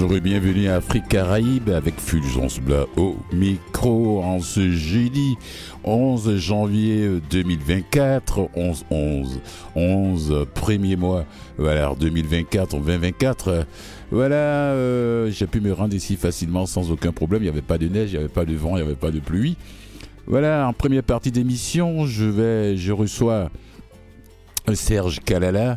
Bonjour et bienvenue à Afrique Caraïbe avec Fulgence Blas au micro en ce jeudi 11 janvier 2024, 11 11 11 premier mois, voilà 2024 2024. Voilà, euh, j'ai pu me rendre ici facilement sans aucun problème. Il n'y avait pas de neige, il n'y avait pas de vent, il n'y avait pas de pluie. Voilà, en première partie d'émission, je vais, je reçois Serge Kalala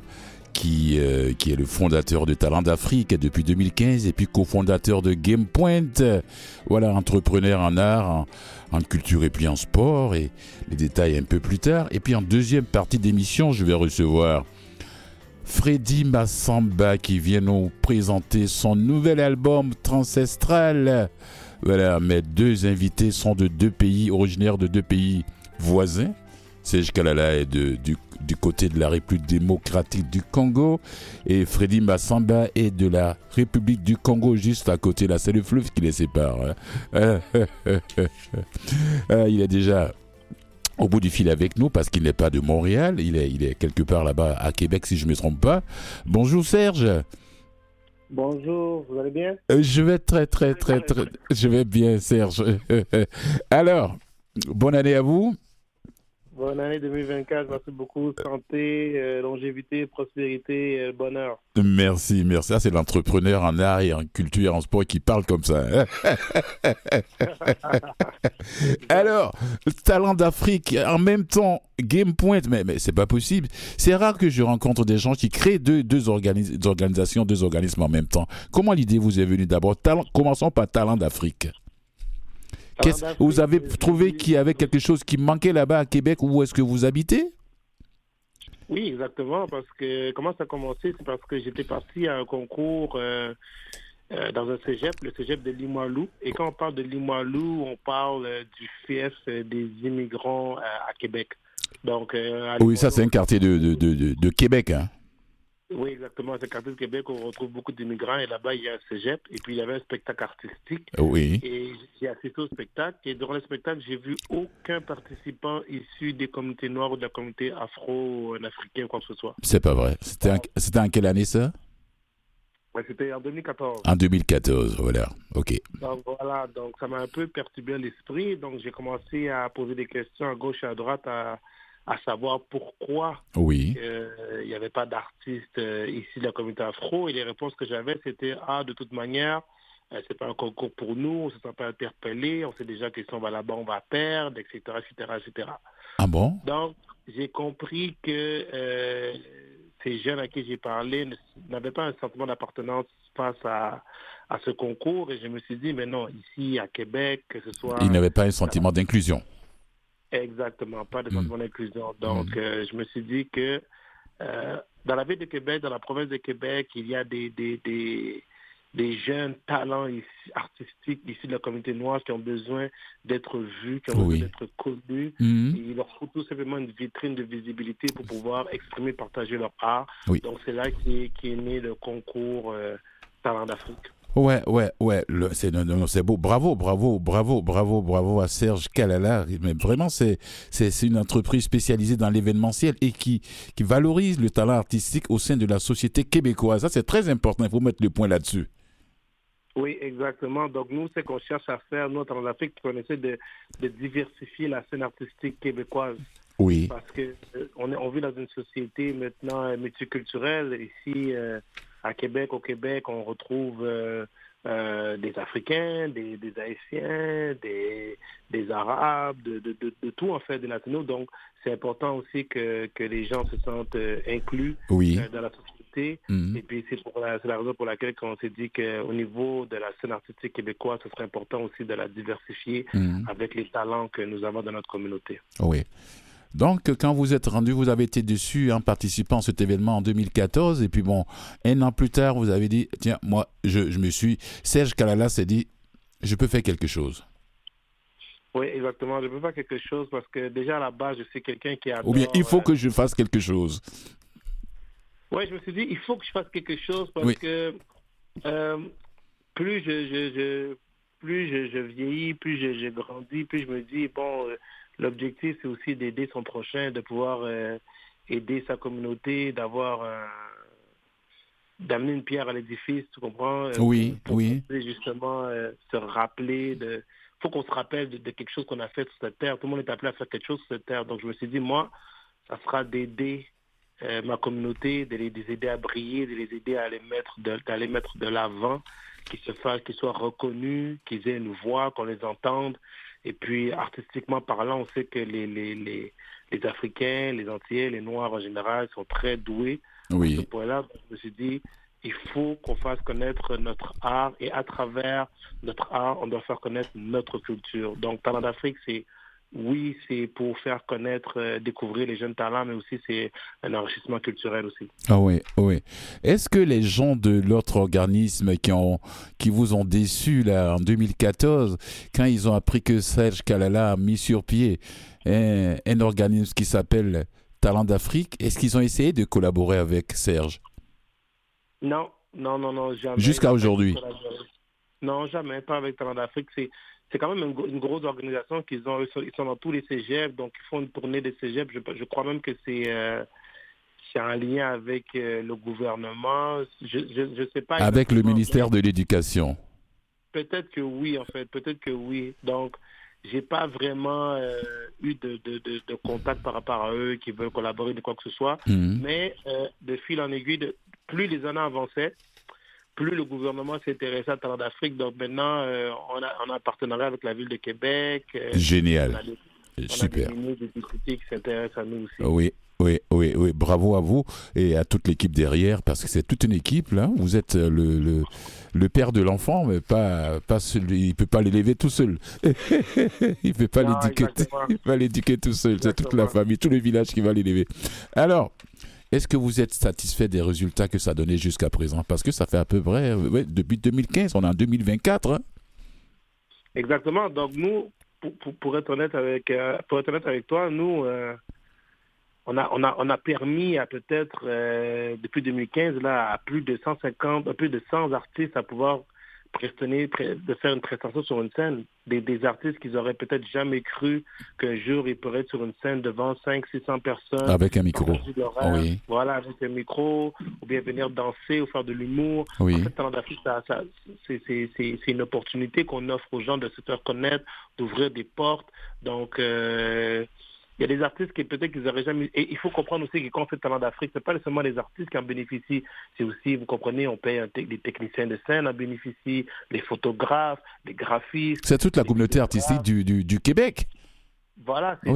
qui, euh, qui est le fondateur de Talent d'Afrique depuis 2015 et puis cofondateur de GamePoint. Voilà, entrepreneur en art, en, culture et puis en sport et les détails un peu plus tard. Et puis en deuxième partie d'émission, je vais recevoir Freddy Massamba qui vient nous présenter son nouvel album Transestral. Voilà, mes deux invités sont de deux pays, originaires de deux pays voisins. Serge Kalala est de, du, du, côté de la République démocratique du Congo et Freddy Massamba est de la République du Congo juste à côté. Là, c'est le fleuve qui les sépare. Hein. il est déjà au bout du fil avec nous parce qu'il n'est pas de Montréal. Il est, il est quelque part là-bas à Québec, si je ne me trompe pas. Bonjour Serge. Bonjour, vous allez bien? Je vais très, très, très, très. Je vais bien, Serge. Alors, bonne année à vous. Bonne année 2024. Merci beaucoup. Santé, euh, longévité, prospérité, euh, bonheur. Merci, merci. Ça, c'est l'entrepreneur en art et en culture et en sport qui parle comme ça. Alors, talent d'Afrique, en même temps, Game Point, mais, mais c'est pas possible. C'est rare que je rencontre des gens qui créent deux, deux organisations, deux organismes en même temps. Comment l'idée vous est venue d'abord? Commençons par Talent d'Afrique. Vous avez trouvé qu'il y avait quelque chose qui manquait là-bas à Québec où est-ce que vous habitez? Oui, exactement. Parce que comment ça a commencé C'est parce que j'étais parti à un concours euh, euh, dans un cégep, le cégep de Limoilou. Et quand on parle de Limoilou, on parle euh, du fief des immigrants à Québec. Donc, oui, ça c'est un quartier de, de, de, de Québec. Hein oui, exactement. C'est quartier de Québec où on retrouve beaucoup d'immigrants et là-bas, il y a un cégep et puis il y avait un spectacle artistique. Oui. Et j'ai assisté au spectacle et durant le spectacle, j'ai vu aucun participant issu des communautés noires ou de la communauté afro-africaine ou quoi que ce soit. C'est pas vrai. C'était en, en quelle année ça? Ouais, c'était en 2014. En 2014, voilà. OK. Donc voilà, donc ça m'a un peu perturbé l'esprit. Donc j'ai commencé à poser des questions à gauche et à droite à à savoir pourquoi oui. euh, il n'y avait pas d'artistes euh, ici de la communauté afro. Et les réponses que j'avais, c'était Ah, de toute manière, euh, c'est pas un concours pour nous, on ne se sent pas interpellé, on sait déjà que si on va là-bas, on va perdre, etc., etc., etc. Ah bon? Donc, j'ai compris que euh, ces jeunes à qui j'ai parlé n'avaient pas un sentiment d'appartenance face à, à ce concours. Et je me suis dit, mais non, ici à Québec, que ce soit... Ils n'avaient pas un sentiment d'inclusion. Exactement, pas de sentiment mmh. d'inclusion. Donc, mmh. euh, je me suis dit que euh, dans la ville de Québec, dans la province de Québec, il y a des, des, des, des jeunes talents ici, artistiques ici de la communauté noire qui ont besoin d'être vus, qui ont oui. besoin d'être connus. Mmh. il leur faut tout simplement une vitrine de visibilité pour pouvoir exprimer, partager leur art. Oui. Donc, c'est là qu'est est né le concours euh, Talent d'Afrique. Ouais, ouais, ouais, c'est c'est beau. Bravo, bravo, bravo, bravo, bravo à Serge Kalala. Mais vraiment, c'est c'est une entreprise spécialisée dans l'événementiel et qui qui valorise le talent artistique au sein de la société québécoise. Ça, c'est très important. Il faut mettre le point là-dessus. Oui, exactement. Donc, nous, ce qu'on cherche à faire, nous, en Afrique, on essaie de, de diversifier la scène artistique québécoise. Oui. Parce que euh, on, vit dans une société maintenant multiculturelle. Ici, euh, à Québec, au Québec, on retrouve euh, euh, des Africains, des, des Haïtiens, des, des Arabes, de, de, de, de, tout en fait, des Latinos. Donc, c'est important aussi que, que les gens se sentent euh, inclus oui. dans la société. Mhm. Et puis, c'est pour la, la raison pour laquelle on s'est dit qu'au niveau de la scène artistique québécoise, ce serait important aussi de la diversifier Mhm. avec les talents que nous avons dans notre communauté. Oui. Donc, quand vous êtes rendu, vous avez été déçu en participant à cet événement en 2014. Et puis, bon, un an plus tard, vous avez dit, tiens, moi, je, je me suis... Serge Kalala s'est dit, je peux faire quelque chose. Oui, exactement. Je peux faire quelque chose parce que déjà à la base, je suis quelqu'un qui a. Ou bien, il faut que je fasse quelque chose. Oui, je me suis dit, il faut que je fasse quelque chose parce Oui. que euh, plus je, je, je- plus je, je vieillis, plus je, je grandis, plus je me dis, bon, euh, l'objectif, c'est aussi d'aider son prochain, de pouvoir euh, aider sa communauté, d'avoir un- d'amener une pierre à l'édifice, tu comprends? Euh, Oui, pour, oui. Justement, euh, se rappeler de. faut qu'on se rappelle de, quelque chose qu'on a fait sur cette terre. Tout le monde est appelé à faire quelque chose sur cette terre. Donc je me suis dit, moi, ça sera d'aider euh, ma communauté, de les, aider à briller, de les aider à les mettre d'aller mettre de l'avant, qu'ils se fassent, qu'ils soient reconnus, qu'ils aient une voix, qu'on les entende. Et puis, artistiquement parlant, on sait que les, les, les, les Africains, les Antillais, les Noirs en général sont très doués. Oui. À ce point-là, je me suis dit, il faut qu'on fasse connaître notre art et à travers notre art, on doit faire connaître notre culture. Donc, Talent d'Afrique, c'est oui, c'est pour faire connaître, euh, découvrir les jeunes talents, mais aussi c'est un enrichissement culturel aussi. Ah oui, oui. Est-ce que les gens de l'autre organisme qui ont, qui vous ont déçu là en 2014, quand ils ont appris que Serge Kalala a mis sur pied un, un organisme qui s'appelle Talent d'Afrique, est-ce qu'ils ont essayé de collaborer avec Serge? Non, non, non, non, jamais. Jusqu'à aujourd'hui. Non, jamais, pas avec Talent d'Afrique. C'est c'est quand même une, grosse organisation qu'ils ont. Ils sont dans tous les cégeps, donc ils font une tournée des cégeps. Je, je crois même que c'est euh, en lien avec euh, le gouvernement. Je ne sais pas. Avec le ministère de l'Éducation. Peut-être que oui, en fait. Peut-être que oui. Donc, j'ai pas vraiment euh, eu de, de, de, contact par rapport à eux qui veulent collaborer de quoi que ce soit. Mhm. Mais de fil en aiguille, plus les années avançaient, plus le gouvernement s'intéressait à Talent d'Afrique. Donc maintenant, euh, on, a, on a un partenariat avec la ville de Québec. Euh, Génial. Super. qui s'intéressent à nous aussi. Oui, oui, oui, oui. Bravo à vous et à toute l'équipe derrière, parce que c'est toute une équipe. Là. Vous êtes euh, le, le, le père de l'enfant, mais pas, pas celui, il peut pas l'élever tout seul. il peut pas l'éduquer, pas l'éduquer tout seul. C'est toute la famille, tout le village qui va l'élever. Alors, est-ce que vous êtes satisfait des résultats que ça donné jusqu'à présent? Parce que ça fait à peu près, depuis 2015, on est en 2024. Hein? Exactement. Donc nous, pour, être honnête avec, euh, pour être honnête avec toi, nous, euh, on a permis à peut-être, euh, depuis 2015, là, à plus de 150, à plus de 100 artistes à pouvoir de faire une prestation sur une scène. Des, des artistes qu'ils auraient peut-être jamais cru qu'un jour ils pourraient être sur une scène devant 5 600 personnes. Avec un micro. Oui. Voilà, avec un micro, ou bien venir danser ou faire de l'humour. Oui. En fait, c'est une opportunité qu'on offre aux gens de se faire connaître, d'ouvrir des portes. Donc, euh, il y a des artistes qui peut-être qu'ils auraient jamais. Et il faut comprendre aussi que quand on fait Talent d'Afrique, ce n'est pas seulement les artistes qui en bénéficient, c'est aussi, vous comprenez, on paye des techniciens de scène en bénéficient, les photographes, les graphistes. C'est toute la communauté artistique du, du Québec. Voilà, c'est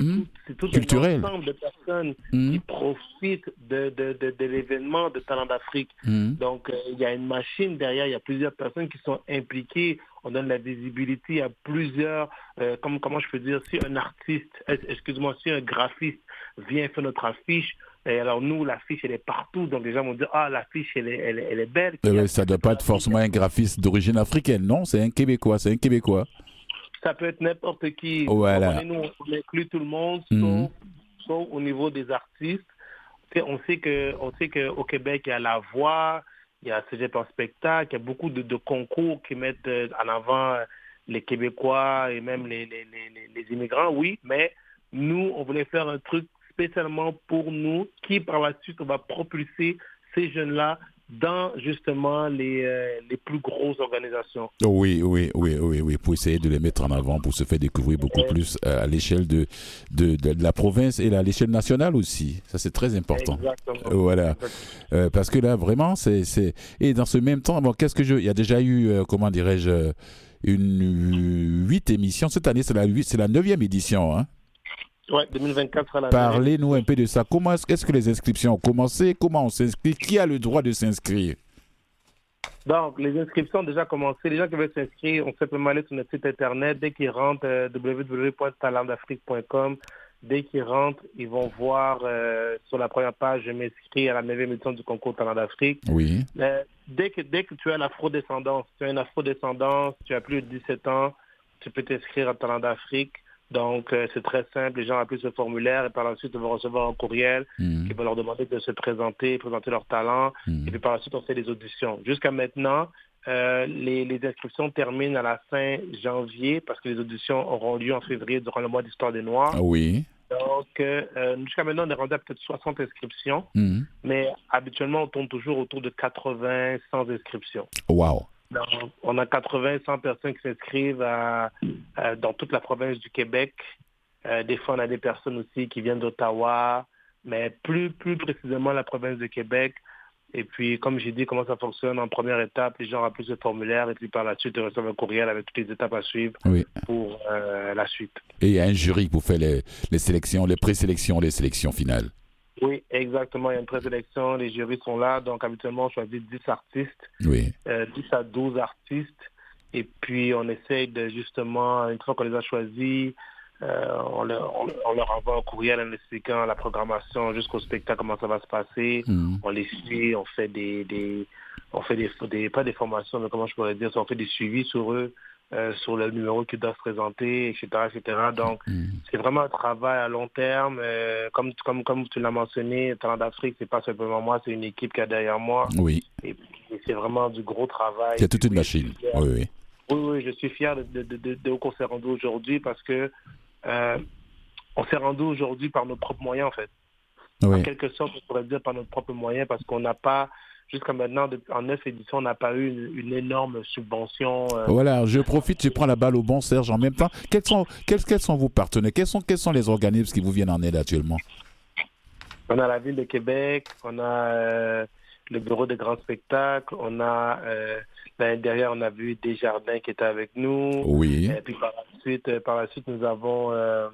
mmh. tout, Culturel. un ensemble de personnes mmh. qui profitent de, de, de, l'événement de Talent d'Afrique. Mmh. Donc, euh, il y a une machine derrière, il y a plusieurs personnes qui sont impliquées. On donne la visibilité à plusieurs, euh, comment, comment je peux dire, si un artiste, excuse-moi, si un graphiste vient faire notre affiche, et alors nous, l'affiche, elle est partout. Donc les gens vont dire, ah, l'affiche, elle est, elle, elle est belle. Eh ça ne doit pas être forcément un graphiste d'origine africaine. Non, c'est un Québécois, c'est un Québécois ça peut être n'importe qui. Voilà. Nous, on inclut tout le monde, mhm. sauf, au niveau des artistes. On sait que, on sait qu'au Québec, il y a la voix, il y a Cégep en spectacle, il y a beaucoup de, concours qui mettent euh, en avant euh, les Québécois et même les, les, les, les immigrants, oui, mais nous, on voulait faire un truc spécialement pour nous qui, par la suite, on va propulser ces jeunes-là dans justement les, euh, les plus grosses organisations. Oui, oui, oui, oui, oui, pour essayer de les mettre en avant, pour se faire découvrir beaucoup plus euh, à l'échelle de, de, de, la province et à l'échelle nationale aussi. Ça, c'est très important. Exactement. Voilà. Euh, parce que là, vraiment, c'est... Et dans ce même temps, bon, qu'est-ce que je... Il y a déjà eu, comment dirais-je, une huit émissions. Cette année, c'est la, c'est la neuvième édition, hein oui, 2024 Parlez-nous un peu de ça. Comment est-ce que les inscriptions ont commencé? Comment on s'inscrit? Qui a le droit de s'inscrire? Donc, les inscriptions ont déjà commencé. Les gens qui veulent s'inscrire ont simplement aller sur notre site internet. Dès qu'ils rentrent, euh, www.talentdafrique.com, dès qu'ils rentrent, ils vont voir euh, sur la première page, je m'inscris à la 9e édition du concours Talent d'Afrique. Oui. Euh, dès, que, dès que tu as l'afro-descendance, tu as une afro-descendance, tu as plus de 17 ans, tu peux t'inscrire à Talent d'Afrique. Donc, euh, c'est très simple. Les gens appuient ce formulaire et par la suite, ils vont recevoir un courriel mmh. qui va leur demander de se présenter, présenter leur talent. Mmh. Et puis par la suite, on fait des auditions. Jusqu'à maintenant, euh, les, les, inscriptions terminent à la fin janvier parce que les auditions auront lieu en février durant le mois d'histoire des Noirs. Ah oui. Donc, euh, jusqu'à maintenant, on est rendu à peut-être 60 inscriptions, mhm. mais habituellement, on tourne toujours autour de 80, 100 inscriptions. Wow. On a 80, 100 personnes qui s'inscrivent dans toute la province du Québec. Euh, des fois, on a des personnes aussi qui viennent d'Ottawa, mais plus, plus précisément la province de Québec. Et puis, comme j'ai dit, comment ça fonctionne en première étape, les gens remplissent le formulaire et puis par la suite, ils reçoivent un courriel avec toutes les étapes à suivre pour euh, la suite. Et il y a un jury pour faire les, les sélections, les présélections, les sélections finales. Oui, exactement. Il y a une présélection, les jurys sont là. Donc, habituellement, on choisit 10 artistes, oui. 10 euh, à 12 artistes. Et puis, on essaye de justement, une fois qu'on les a choisis, euh, on, leur, envoie un courriel en expliquant la programmation jusqu'au spectacle, comment ça va se passer. Mm. On les suit, on fait des, des on fait des, pas des formations, mais comment je pourrais dire, on fait des suivis sur eux, euh, sur le numéro qu'ils doivent se présenter, etc., etc. Donc, mm. c'est vraiment un travail à long terme. Euh, comme, comme, comme tu l'as mentionné, Talent d'Afrique, c'est pas simplement moi, c'est une équipe qui est derrière moi. Oui. Et, c'est vraiment du gros travail. C'est toute une machine. Oui, oui. Oui, oui, je suis fier de, de, de, de, qu'on s'est rendu aujourd'hui parce que euh, on s'est rendu aujourd'hui par nos propres moyens, en fait. En quelque sorte, on pourrait dire par nos propres moyens, parce qu'on n'a pas, jusqu'à maintenant, en neuf éditions, on n'a pas eu une, énorme subvention. Euh. Voilà, je profite, je prends la balle au bon, Serge, en même temps. Quels sont, quels, quels sont vos partenaires? Quels sont, quels sont les organismes qui vous viennent en aide actuellement? On a la Ville de Québec, on a euh, le Bureau des grands spectacles, on a L'année dernière, on a vu Desjardins qui était avec nous. Oui. Et puis par la suite, euh, par la suite nous avons euh,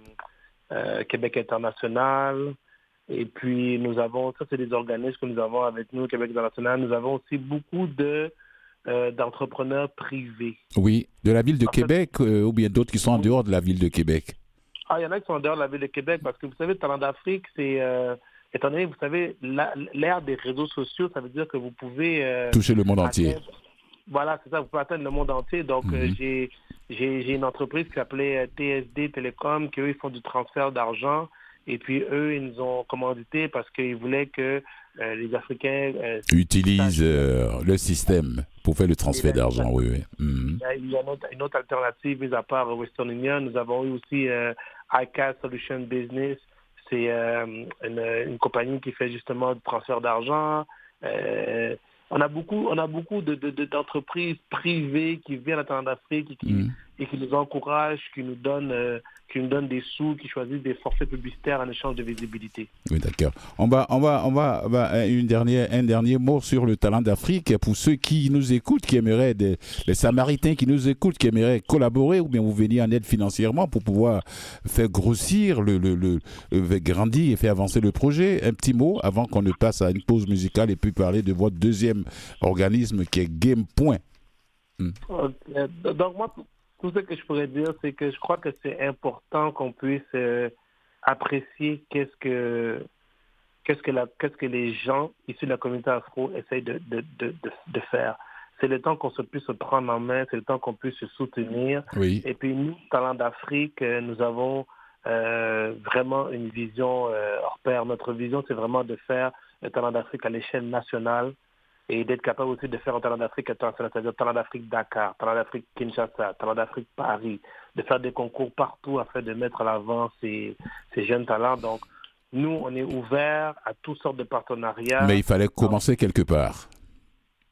euh, Québec International. Et puis nous avons, ça c'est des organismes que nous avons avec nous, Québec International. Nous avons aussi beaucoup de d'entrepreneurs privés. Oui, de la ville de Québec ou bien d'autres qui sont en dehors de la ville de Québec? Ah, il y en a qui sont en dehors de la ville de Québec parce que vous savez, le talent d'Afrique, c'est étant donné, vous savez, l'ère des réseaux sociaux, ça veut dire que vous pouvez toucher le monde entier. Voilà, c'est ça, vous pouvez atteindre le monde entier. Donc, euh, mhm. j'ai j'ai une entreprise qui s'appelait euh, TSD Télécom, qui eux, ils font du transfert d'argent. Et puis, eux, ils nous ont commandité parce qu'ils voulaient que euh, les Africains... utilisent le système pour faire le transfert d'argent, oui, oui. Mhm. Il y a une autre, alternative, mis à part Western Union. Nous avons eu aussi ICAS Solution Business. C'est une, une, compagnie qui fait justement du transfert d'argent on a beaucoup, on a beaucoup de, d'entreprises privées qui viennent à temps d'Afrique et qui, mm. Et qui nous encouragent, qui nous donnent, euh, qui nous donnent des sous, qui choisissent des forfaits publicitaires en échange de visibilité. Oui, d'accord. On va, on va, on va, une dernière, un dernier mot sur le talent d'Afrique pour ceux qui nous écoutent, qui aimeraient des, les Samaritains qui nous écoutent, qui aimeraient collaborer ou bien vous venir en aide financièrement pour pouvoir faire grossir le, le, le, grandir et faire avancer le projet. Un petit mot avant qu'on ne passe à une pause musicale et puis parler de votre deuxième organisme qui est Game Point. Hmm. Donc moi, tout ce que je pourrais dire, c'est que je crois que c'est important qu'on puisse euh, apprécier qu'est-ce que qu'est-ce que la qu'est-ce que les gens issus de la communauté afro essayent de, de, de, de faire. C'est le temps qu'on se puisse se prendre en main, c'est le temps qu'on puisse se soutenir. Et puis nous, Talent d'Afrique, euh, nous avons euh, vraiment une vision hors pair. Notre vision, c'est vraiment de faire le Talent d'Afrique à l'échelle nationale et d'être capable aussi de faire un talent d'Afrique international, c'est-à-dire talent d'Afrique Dakar, talent d'Afrique Kinshasa, talent d'Afrique Paris, de faire des concours partout afin de mettre à l'avant ces, ces jeunes talents. Donc, nous, on est ouvert à toutes sortes de partenariats. Mais il fallait commencer quelque part.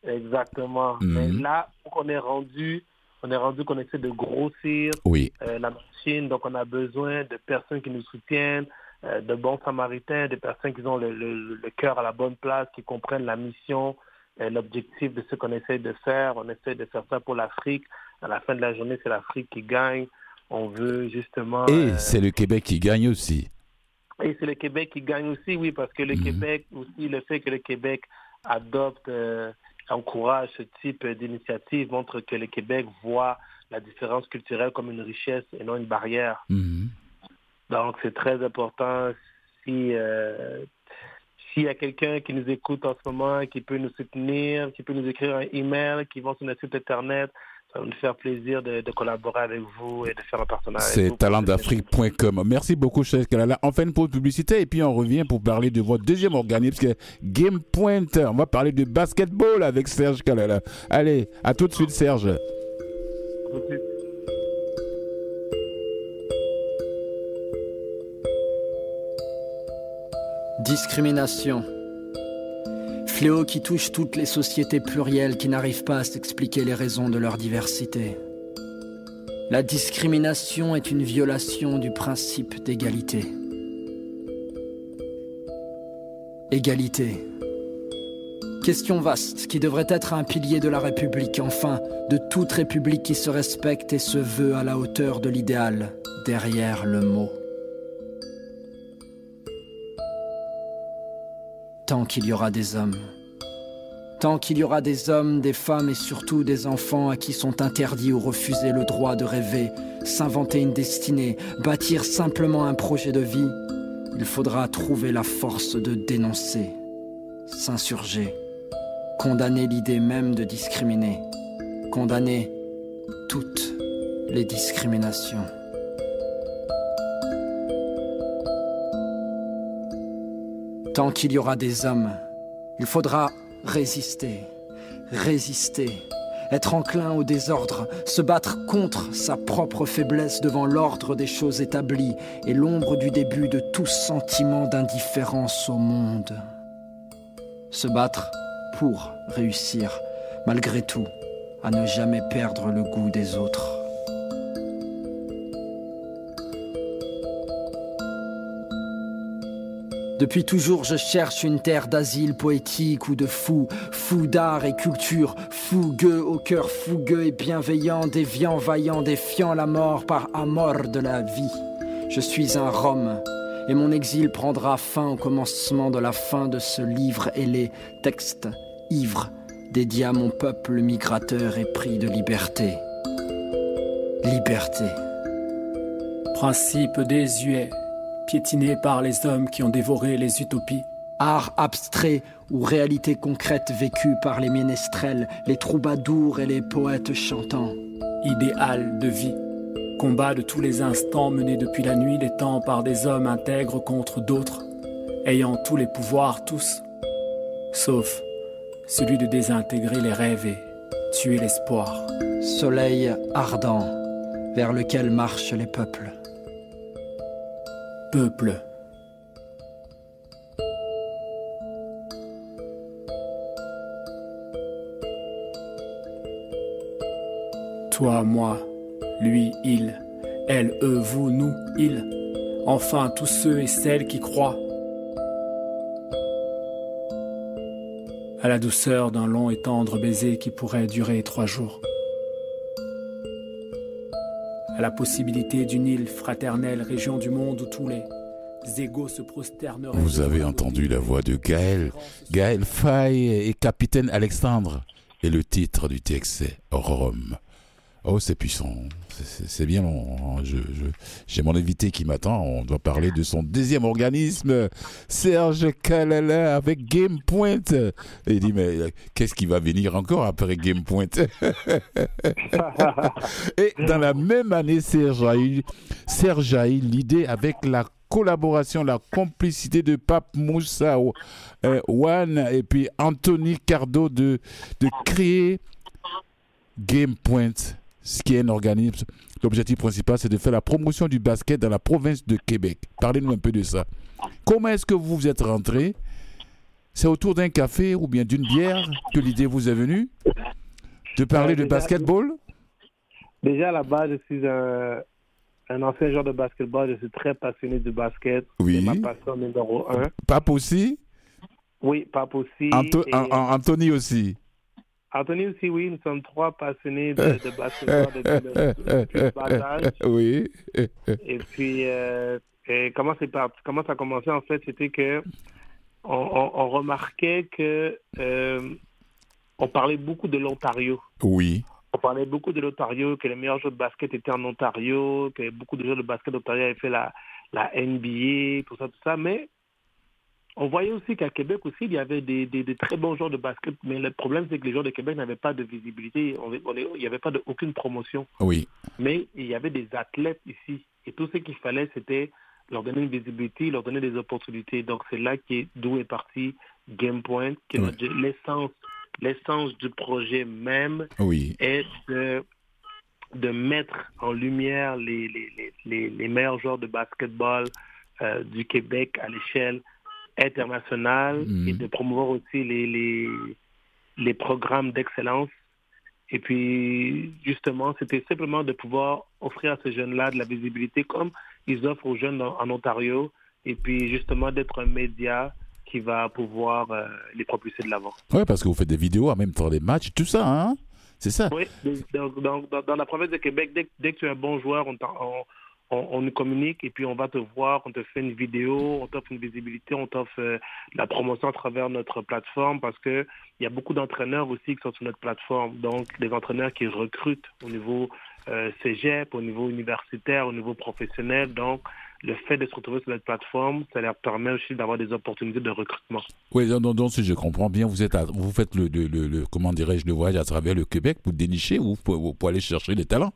Exactement. Mhm. Mais là, on est rendu, on est rendu qu'on essaie de grossir oui. Euh, la machine. Donc, on a besoin de personnes qui nous soutiennent, euh, de bons samaritains, de personnes qui ont le, le, le cœur à la bonne place, qui comprennent la mission, l'objectif de ce qu'on essaie de faire. On essaie de faire ça pour l'Afrique. À la fin de la journée, c'est l'Afrique qui gagne. On veut justement... Et euh, c'est le Québec qui gagne aussi. Et c'est le Québec qui gagne aussi, oui, parce que le mhm. Québec, aussi le fait que le Québec adopte, euh, encourage ce type d'initiative montre que le Québec voit la différence culturelle comme une richesse et non une barrière. Mhm. Donc c'est très important si euh, s'il y a quelqu'un qui nous écoute en ce moment, qui peut nous soutenir, qui peut nous écrire un email, qui va sur notre site internet, ça va nous faire plaisir de, collaborer avec vous et de faire un partenariat. C'est talentdafrique.com. Merci beaucoup, cher Kalala. On fait une pause publicité et puis on revient pour parler de votre deuxième organisme, Game Pointer. On va parler de basketball avec Serge Kalala. Allez, à tout de suite, Serge. tout de suite. Discrimination. Fléau qui touche toutes les sociétés plurielles qui n'arrivent pas à s'expliquer les raisons de leur diversité. La discrimination est une violation du principe d'égalité. Égalité. Question vaste qui devrait être un pilier de la République, enfin, de toute République qui se respecte et se veut à la hauteur de l'idéal, derrière le mot. Tant qu'il y aura des hommes. Tant qu'il y aura des hommes, des femmes et surtout des enfants à qui sont interdits ou refusés le droit de rêver, s'inventer une destinée, bâtir simplement un projet de vie, il faudra trouver la force de dénoncer, s'insurger condamner l'idée même de discriminer, condamner toutes les discriminations. Tant qu'il y aura des hommes, il faudra résister, résister, être enclin au désordre, se battre contre sa propre faiblesse devant l'ordre des choses établies et l'ombre du début de tout sentiment d'indifférence au monde. Se battre pour réussir, malgré tout, à ne jamais perdre le goût des autres. Depuis toujours, je cherche une terre d'asile poétique ou de fou, fou d'art et culture, fougueux au cœur fougueux et bienveillant, déviant, vaillant, défiant la mort par amour de la vie. Je suis un Rome, et mon exil prendra fin au commencement de la fin de ce livre et les textes ivre, dédié à mon peuple migrateur épris de liberté. Liberté. Principe désuet, piétiné par les hommes qui ont dévoré les utopies. Art abstrait ou réalité concrète vécue par les ménestrels, les troubadours et les poètes chantants. Idéal de vie. Combat de tous les instants menés depuis la nuit des temps par des hommes intègres contre d'autres, ayant tous les pouvoirs tous, sauf celui de désintégrer les rêves et tuer l'espoir. Soleil ardent vers lequel marchent les peuples. Peuple. Toi, moi, lui, il, elle, eux, vous, nous, il, enfin tous ceux et celles qui croient. À la douceur d'un long et tendre baiser qui pourrait durer trois jours, la possibilité d'une île fraternelle, région du monde où tous les égaux se prosterneraient. Vous avez entendu la voix de Gaël, Gaël Faye et Capitaine Alexandre. Et le titre du texte, Rome. Oh, c'est puissant. C'est bien long. J'ai mon invité qui m'attend. On doit parler de son deuxième organisme, Serge Kalala, avec Game Point. il dit, mais euh, qu'est-ce qui va venir encore après Game Point Et dans la même année, Serge a eu, Serge l'idée avec la collaboration, la complicité de Pape Moussa euh, et puis Anthony Cardo de, de créer Game Point ce qui est un organisme. L'objectif principal, c'est de faire la promotion du basket dans la province de Québec. Parlez-nous un peu de ça. Comment est-ce que vous vous êtes rentré? C'est autour d'un café ou bien d'une bière que l'idée vous est venue? De parler de basketball? Déjà, à la base, je suis un, ancien joueur de basketball. Je suis très passionné de basket. Oui. C'est ma passion numéro un. Pape aussi? Oui, Pape aussi. Anthony aussi Anthony aussi, oui, nous sommes trois passionnés de, de basketball depuis le, bas Oui. Et puis, euh, comment, comment ça a commencé en fait C'était que on, remarquait que euh, on parlait beaucoup de l'Ontario. Oui. On parlait beaucoup de l'Ontario, que les meilleurs joueurs de basket étaient en Ontario, que beaucoup de joueurs de basket d'Ontario avaient fait la, la NBA, tout ça, tout ça, mais on voyait aussi qu'à Québec aussi, il y avait des, très bons joueurs de basket, mais le problème, c'est que les joueurs de Québec n'avaient pas de visibilité, il n'y avait pas de, aucune promotion. Oui. Mais il y avait des athlètes ici, et tout ce qu'il fallait, c'était leur donner une visibilité, leur donner des opportunités. Donc c'est là d'où est parti GamePoint, qui est l'essence l'essence du projet même oui. est de, de mettre en lumière les, les, les, les meilleurs joueurs de basketball euh, du Québec à l'échelle internationales Mhm. et de promouvoir aussi les, les, les programmes d'excellence. Et puis, justement, c'était simplement de pouvoir offrir à ces jeunes-là de la visibilité comme ils offrent aux jeunes en, en Ontario. Et puis, justement, d'être un média qui va pouvoir euh, les propulser de l'avant. Ouais, parce que vous faites des vidéos en même temps des matchs, tout ça, hein C'est ça. Oui, dans, dans- dans la province de Québec, dès, que- dès que tu es un bon joueur, on, on, on, nous communique et puis on va te voir, on te fait une vidéo, on t'offre une visibilité, on t'offre euh, la promotion à travers notre plateforme parce que il y a beaucoup d'entraîneurs aussi qui sont sur notre plateforme. Donc, des entraîneurs qui recrutent au niveau euh, cégep, au niveau universitaire, au niveau professionnel. Donc, le fait de se retrouver sur notre plateforme, ça leur permet aussi d'avoir des opportunités de recrutement. Oui, donc, donc, si je comprends bien, vous êtes, vous faites le, le, comment dirais-je, le voyage à travers le Québec pour dénicher ou pour aller chercher des talents?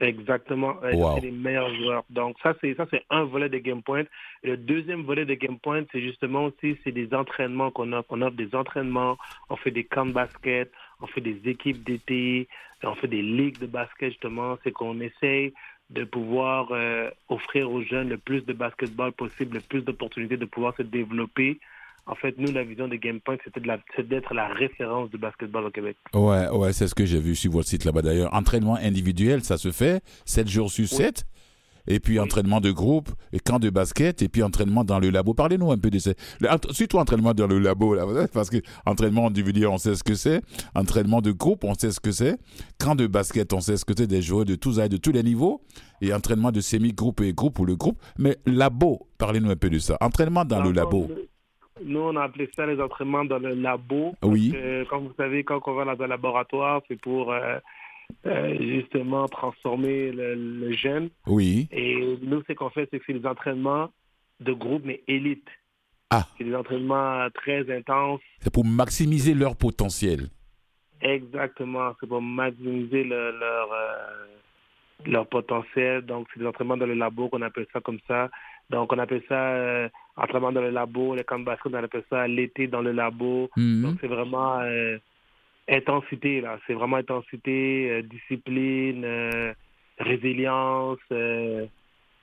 Exactement, euh, Wow. c'est les meilleurs joueurs. Donc ça c'est ça c'est un volet de Game Point. Et le deuxième volet de Game Point, c'est justement aussi c'est des entraînements qu'on offre. On offre des entraînements, on fait des camps de basket, on fait des équipes d'été, on fait des ligues de basket justement. C'est qu'on essaye de pouvoir euh, offrir aux jeunes le plus de basketball possible, le plus d'opportunités de pouvoir se développer. En fait, nous, la vision de Game Point, c'était de la- d'être la référence du basketball au Québec. Ouais, ouais, c'est ce que j'ai vu sur votre site là-bas d'ailleurs. Entraînement individuel, ça se fait 7 jours sur 7. Et puis entraînement de groupe, et camp de basket, et puis entraînement dans le labo. Parlez-nous un peu de ça. Surtout entraînement dans le labo, là, parce que entraînement individuel, on sait ce que c'est. Entraînement de groupe, on sait ce que c'est. Camp de basket, on sait ce que c'est, des joueurs de tous âges, de tous les niveaux. Et entraînement de semi-groupe et groupe ou le groupe. Mais labo, parlez-nous un peu de ça. Entraînement dans le labo. Nous, on a appelé ça les entraînements dans le labo. Oui. Que, comme vous savez, quand on va dans un laboratoire, c'est pour euh, euh, justement transformer le, le jeune. Oui. Et nous, ce qu'on fait, c'est que c'est des entraînements de groupe, mais élite. Ah. C'est des entraînements très intenses. C'est pour maximiser leur potentiel. Exactement. C'est pour maximiser le- leur, euh, leur potentiel. Donc, c'est des entraînements dans le labo qu'on appelle ça comme ça. Donc, on appelle ça euh, entraînement dans le labo. Les camps de basket, on appelle ça l'été dans le labo. Mhm. Donc, c'est vraiment euh, intensité, là. C'est vraiment intensité, euh, discipline, euh, résilience.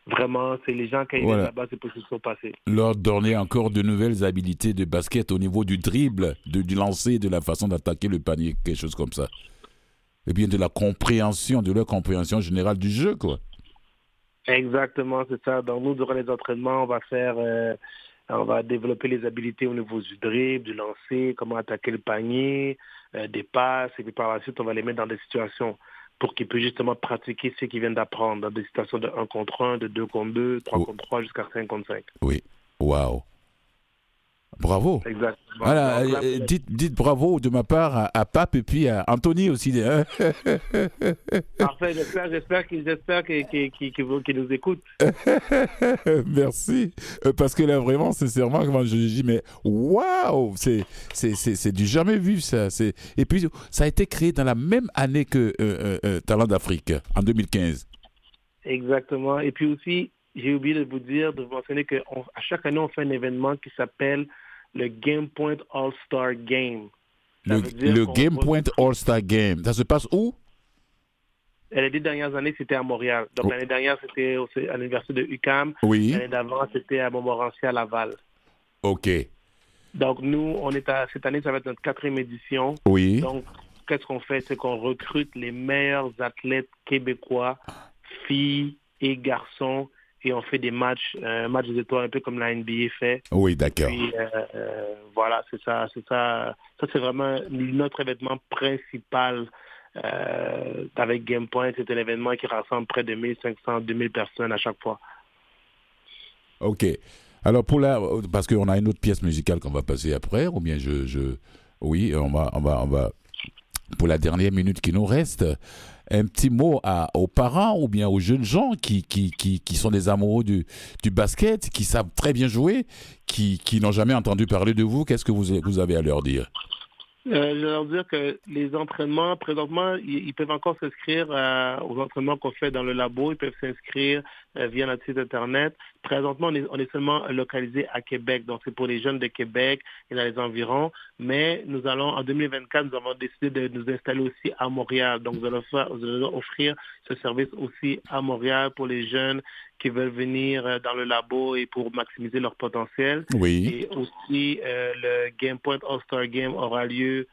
vraiment, c'est les gens qui arrivent Voilà. là-bas, c'est pour ce qui sont passés. leur donner encore de nouvelles habilités de basket au niveau du dribble, de, du lancer, de la façon d'attaquer le panier, quelque chose comme ça. Et bien de la compréhension, de leur compréhension générale du jeu, quoi. Exactement, c'est ça. Donc, nous, durant les entraînements, on va faire, euh, on va développer les habiletés au niveau du dribble, du lancer, comment attaquer le panier, euh, des passes, et puis par la suite, on va les mettre dans des situations pour qu'ils puissent justement pratiquer ce qu'ils viennent d'apprendre, dans des situations de 1 contre 1, de 2 contre 2, 3 Oh. contre 3, jusqu'à 5 contre 5. Oui. Waouh. Bravo. Exactement. Voilà, dites, dites bravo de ma part à, à Pape et puis à Anthony aussi. hein. Parfait, j'espère, j'espère qu'ils, j'espère nous écoutent. Merci. Euh, Parce que là, vraiment, sincèrement, quand je dis, mais waouh, c'est, du jamais vu, ça. C'est... Et puis, ça a été créé dans la même année que euh, euh, Talent d'Afrique, en 2015. Exactement. Et puis aussi, j'ai oublié de vous dire, de vous mentionner qu'à chaque année, on fait un événement qui s'appelle le Game Point All-Star Game. Ça Le, le Game Point All-Star Game. Ça se passe où? Les deux dernières années, c'était à Montréal. Donc Oh. l'année dernière, c'était à l'université de UCAM. Oui. L'année d'avant, c'était à Montmorency à Laval. OK. Donc nous, on est à cette année, ça va être notre quatrième édition. Oui. Donc, qu'est-ce qu'on fait? C'est qu'on recrute les meilleurs athlètes québécois, filles et garçons, et on fait des matchs, euh, matchs des étoiles, un peu comme la NBA fait. Oui, d'accord. Euh, euh, voilà, c'est ça, c'est ça. Ça c'est vraiment notre événement principal euh, avec GamePoint. C'est un événement qui rassemble près de 1500, 2000 personnes à chaque fois. OK. Alors, pour la. Parce qu'on a une autre pièce musicale qu'on va passer après, ou bien je. je... Oui, on va, on, va, on va. Pour la dernière minute qui nous reste, un petit mot aux parents ou bien aux jeunes gens qui, qui, qui, qui sont des amoureux du, du basket, qui savent très bien jouer, qui, qui n'ont jamais entendu parler de vous. Qu'est-ce que vous, vous avez à leur dire? Euh, je vais leur dire que les entraînements, présentement, ils, peuvent encore s'inscrire euh, aux entraînements qu'on fait dans le labo. Ils peuvent s'inscrire via notre site Internet. présentement, on est, on est, seulement localisé à Québec. Donc, c'est pour les jeunes de Québec et dans les environs. Mais nous allons, en 2024, nous avons décidé de nous installer aussi à Montréal. Donc, nous allons, faire, nous allons offrir ce service aussi à Montréal pour les jeunes qui veulent venir euh, dans le labo et pour maximiser leur potentiel. Oui. Et aussi, euh, le Game Point All-Star Game aura lieu euh,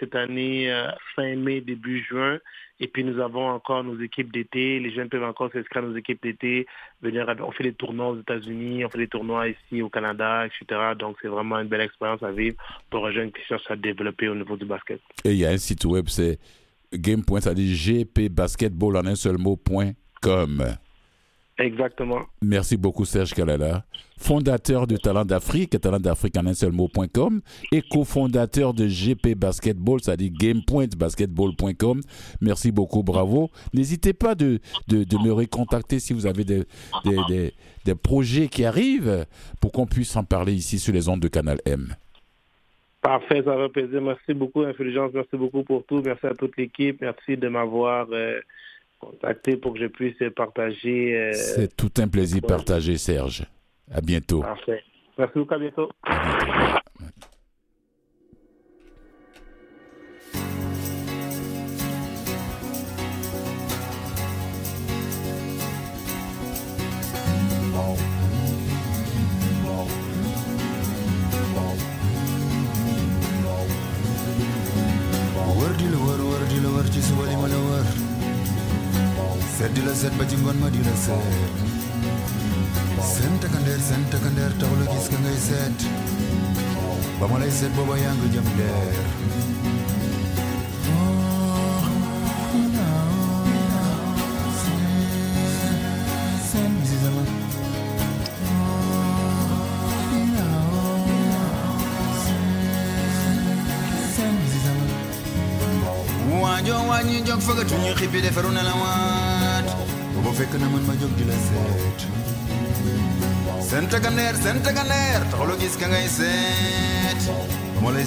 cette année, euh, fin mai, début juin. Et puis nous avons encore nos équipes d'été. Les jeunes peuvent encore s'inscrire à nos équipes d'été. Venir, on fait des tournois aux États-Unis, on fait des tournois ici au Canada, etc. Donc c'est vraiment une belle expérience à vivre pour un jeune qui cherche à développer au niveau du basket. Et il y a un site web, c'est game.com, ça dit gpbasketball en un seul mot.com. Exactement. Merci beaucoup, Serge Kalala, fondateur de Talent d'Afrique, Talent d'Afrique en un seul mot.com, et cofondateur de GP Basketball, c'est-à-dire gamepointbasketball.com. Merci beaucoup, bravo. N'hésitez pas de, de, de, me recontacter si vous avez des, des, des, des projets qui arrivent pour qu'on puisse en parler ici sur les ondes de Canal M. Parfait, ça va plaisir. Merci beaucoup, Intelligence. Merci beaucoup pour tout. Merci à toute l'équipe. Merci de m'avoir. Euh, contacter pour que je puisse partager. Euh, C'est tout un plaisir partagé, Serge. À bientôt. Parfait. Merci beaucoup, à bientôt. À bientôt. Sedila set bajingon madila set Senta kander senta kander tawlo gis ka ngay set Bamalay set boba yang jam der. Wajo wanyi jog faga tunyi khipi de feruna la wat fekkee na man ma jóg di la seet seen takaneer seen takaneer taxalu gis ka ngay seet ba lay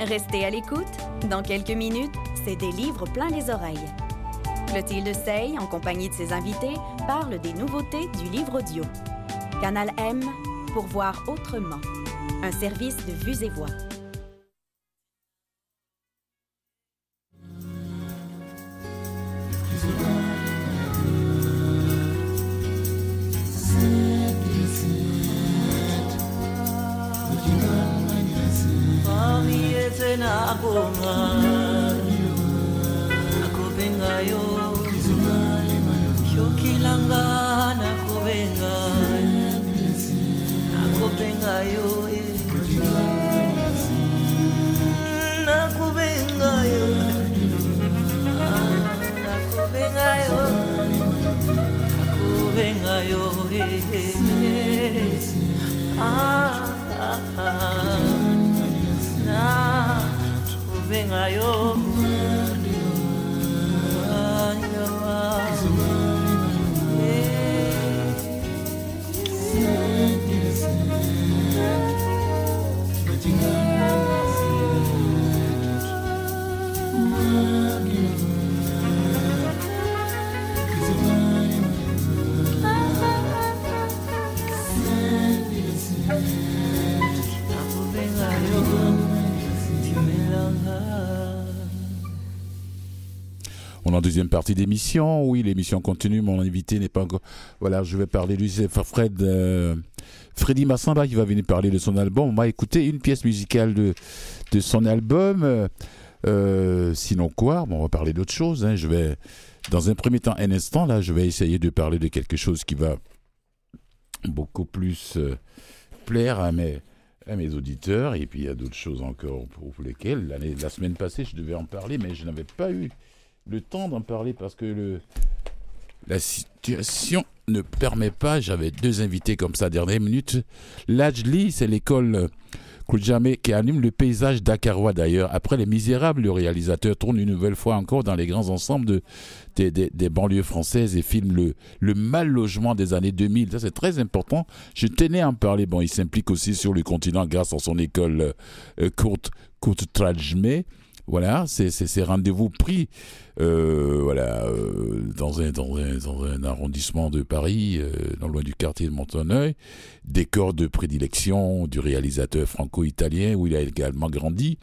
Restez à l'écoute. Dans quelques minutes, c'est des livres plein les oreilles. Clotilde Sey, en compagnie de ses invités, parle des nouveautés du livre audio. Canal M pour voir autrement. Un service de vues et voix. Deuxième partie d'émission. Oui, l'émission continue. Mon invité n'est pas encore. Voilà, je vais parler de lui. C'est Fred, euh, Freddy Massamba qui va venir parler de son album. On va écouter une pièce musicale de, de son album. Euh, sinon quoi? Bon, On va parler d'autre chose. Hein. Je vais, dans un premier temps, un instant, là, je vais essayer de parler de quelque chose qui va beaucoup plus euh, plaire à mes, à mes auditeurs. Et puis il y a d'autres choses encore pour lesquelles, la semaine passée, je devais en parler, mais je n'avais pas eu le temps d'en parler parce que le, la situation ne permet pas. J'avais deux invités comme ça dernière minute. L'Ajli, c'est l'école Kouljame qui anime le paysage dakarois d'ailleurs. Après Les Misérables, le réalisateur tourne une nouvelle fois encore dans les grands ensembles de, des, banlieues françaises et filme le, le mal logement des années 2000. Ça, c'est très important. Je tenais à en parler. Bon, il s'implique aussi sur le continent grâce à son école euh. Voilà, c'est rendez-vous pris euh, voilà, euh, dans, un, dans, un, dans, un, arrondissement de Paris, euh, dans loin du quartier de Monteneuil, décor de prédilection du réalisateur franco-italien où il a également grandi.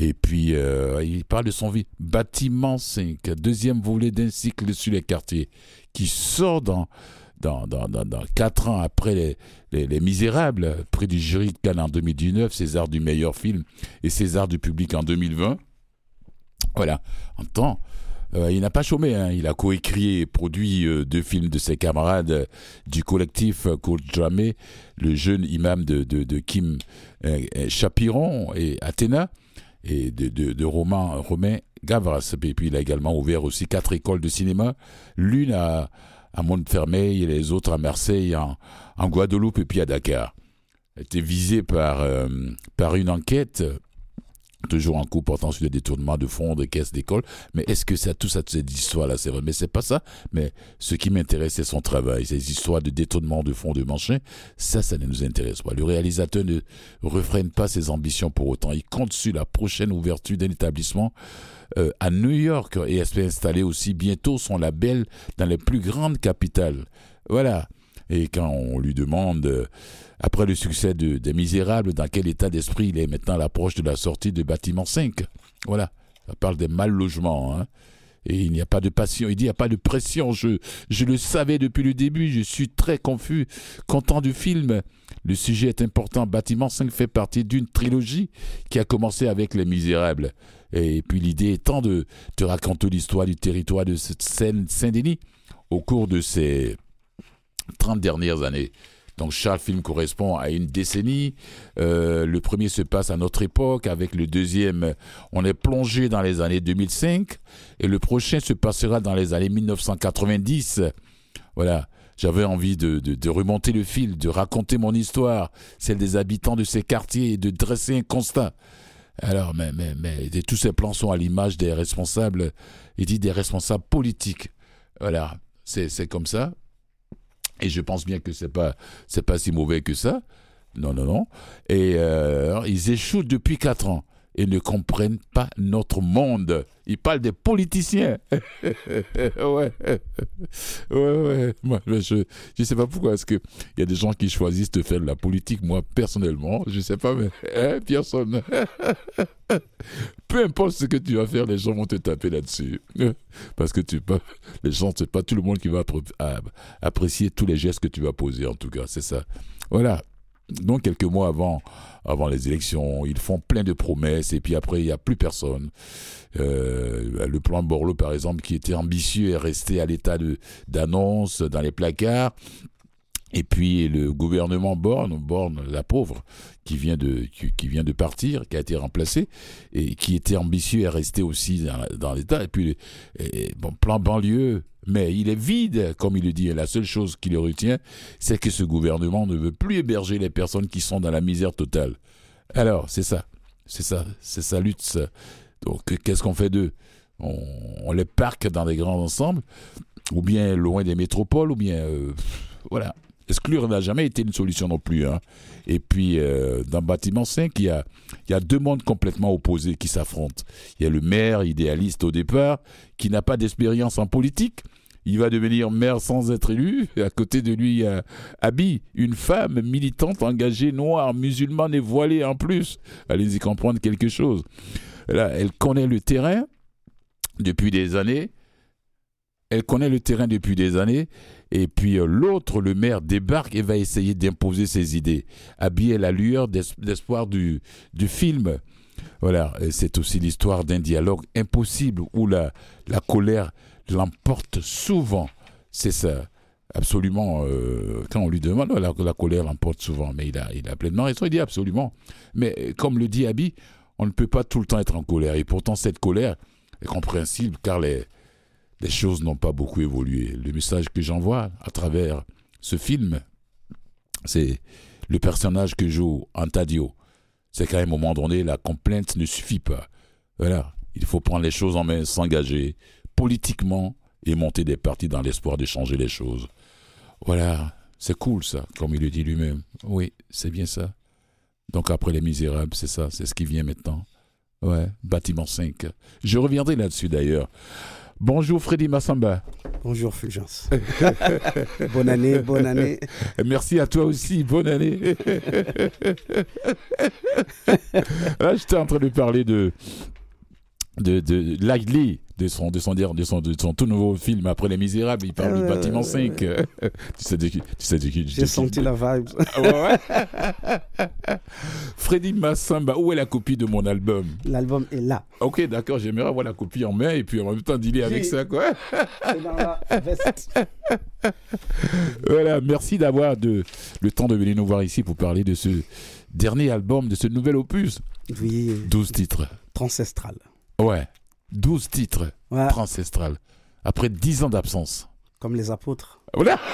Et puis, il parle de son vie. Bâtiment 5, deuxième volet d'un cycle sur les quartiers, qui sort dans, dans, dans, dans, quatre ans après les, les, les, Misérables, prix du jury de Cannes en 2019, César du meilleur film et César du public en 2020. Voilà, en temps, euh, il n'a pas chômé, hein. il a coécrit et produit euh, deux films de ses camarades euh, du collectif Dramé, le jeune imam de, Kim Chapiron et Athéna, et de, Romain, Gavras. Et puis il a également ouvert aussi quatre écoles de cinéma, l'une à, Montfermeil et les autres à Marseille, en, en Guadeloupe et puis à Dakar. Il a été visé par, par une enquête toujours en cours portant sur les détournements de fonds de caisses d'école. Mais est-ce que ça, tout ça, cette histoire-là, c'est vrai? Mais c'est pas ça. Mais ce qui m'intéresse, c'est son travail. Ces histoires de détournement de fonds de manchin, ça, ça ne nous intéresse pas. Le réalisateur ne refraine pas ses ambitions pour autant. Il compte sur la prochaine ouverture d'un établissement euh, à New York et espère installer aussi bientôt son label dans les plus grandes capitales. Voilà. Et quand on lui demande, euh, après le succès de, des Misérables, dans quel état d'esprit il est maintenant à l'approche de la sortie de Bâtiment 5 Voilà, ça parle des mal logements. Hein. Et il n'y a pas de passion, il dit il n'y a pas de pression. Je, je le savais depuis le début, je suis très confus, content du film. Le sujet est important. Bâtiment 5 fait partie d'une trilogie qui a commencé avec Les Misérables. Et puis l'idée étant de te raconter l'histoire du territoire de Saint-Denis au cours de ces 30 dernières années. Donc chaque film correspond à une décennie. Euh, le premier se passe à notre époque, avec le deuxième, on est plongé dans les années 2005, et le prochain se passera dans les années 1990. Voilà. J'avais envie de, de, remonter le fil, de raconter mon histoire, celle des habitants de ces quartiers, et de dresser un constat. Alors, mais, mais, mais tous ces plans sont à l'image des responsables, il dit des responsables politiques. Voilà, c'est comme ça. Et je pense bien que c'est pas pas si mauvais que ça. Non, non, non. Et euh, ils échouent depuis quatre ans et ne comprennent pas notre monde. Ils parlent des politiciens. ouais. Ouais, ouais. Moi, je ne sais pas pourquoi. Est-ce qu'il y a des gens qui choisissent de faire de la politique Moi, personnellement, je ne sais pas, mais hein, personne. Peu importe ce que tu vas faire, les gens vont te taper là-dessus. Parce que tu pas, les gens, c'est pas tout le monde qui va apprécier tous les gestes que tu vas poser, en tout cas. C'est ça. Voilà. Donc, quelques mois avant, avant les élections, ils font plein de promesses et puis après, il n'y a plus personne. Euh, le plan Borloo, par exemple, qui était ambitieux, est resté à l'état d'annonce dans les placards. Et puis le gouvernement Borne, Borne, la pauvre, qui vient de qui, vient de partir, qui a été remplacé et qui était ambitieux est resté aussi dans, l'État. Et puis bon plan banlieue, mais il est vide, comme il le dit. Et la seule chose qui le retient, c'est que ce gouvernement ne veut plus héberger les personnes qui sont dans la misère totale. Alors c'est ça, c'est ça, c'est sa lutte. Donc qu'est-ce qu'on fait d'eux? On, on, les parque dans des grands ensembles, ou bien loin des métropoles, ou bien euh, voilà. Exclure n'a jamais été une solution non plus. Hein. Et puis, euh, dans Bâtiment 5, il y, a, deux mondes complètement opposés qui s'affrontent. Il y a le maire idéaliste au départ, qui n'a pas d'expérience en politique. Il va devenir maire sans être élu. À côté de lui, il y a Abby, une femme militante engagée, noire, musulmane et voilée en plus. Allez-y comprendre quelque chose. Là, elle connaît le terrain depuis des années. elle connaît le terrain depuis des années. Et puis euh, l'autre, le maire, débarque et va essayer d'imposer ses idées, habillé à la lueur d'es- d'espoir du, du film. Voilà, c'est aussi l'histoire d'un dialogue impossible où la, la colère l'emporte souvent. C'est ça, absolument. euh, quand on lui demande, la, la colère l'emporte souvent, mais il a, il a pleinement raison, il dit absolument. Mais euh, comme le dit Abby, on ne peut pas tout le temps être en colère. Et pourtant, cette colère est compréhensible car les, les choses n'ont pas beaucoup évolué. Le message que j'envoie à travers ce film, c'est le personnage que joue Antadio. C'est qu'à un moment donné, la complainte ne suffit pas. Voilà, il faut prendre les choses en main, s'engager politiquement et monter des partis dans l'espoir de changer les choses. Voilà, c'est cool ça, comme il le dit lui-même. Oui, c'est bien ça. Donc après Les Misérables, c'est ça, c'est ce qui vient maintenant. Ouais, bâtiment 5. Je reviendrai là-dessus d'ailleurs. Bonjour Freddy Massamba. Bonjour Fulgence. bonne année, bonne année. Merci à toi aussi, bonne année. Là, j'étais en train de parler de de, de Lightly, de son, de, son, de, son, de son tout nouveau film après Les Misérables. Il parle du Euh, bâtiment 5. tu sais de qui tu sais de qui J'ai senti la vibe. Ah. Freddy Massamba, où est la copie de mon album? L'album est là. Ok, d'accord, j'aimerais avoir la copie en main et puis en même temps dealer avec ça, quoi. C'est dans la veste. Voilà, merci d'avoir de, le temps de venir nous voir ici pour parler de ce dernier album, de ce nouvel opus. Oui, 12 titres. transcestral. Ouais, 12 titres Ouais, transcestrales. Après 10 ans d'absence. comme les apôtres. Voilà,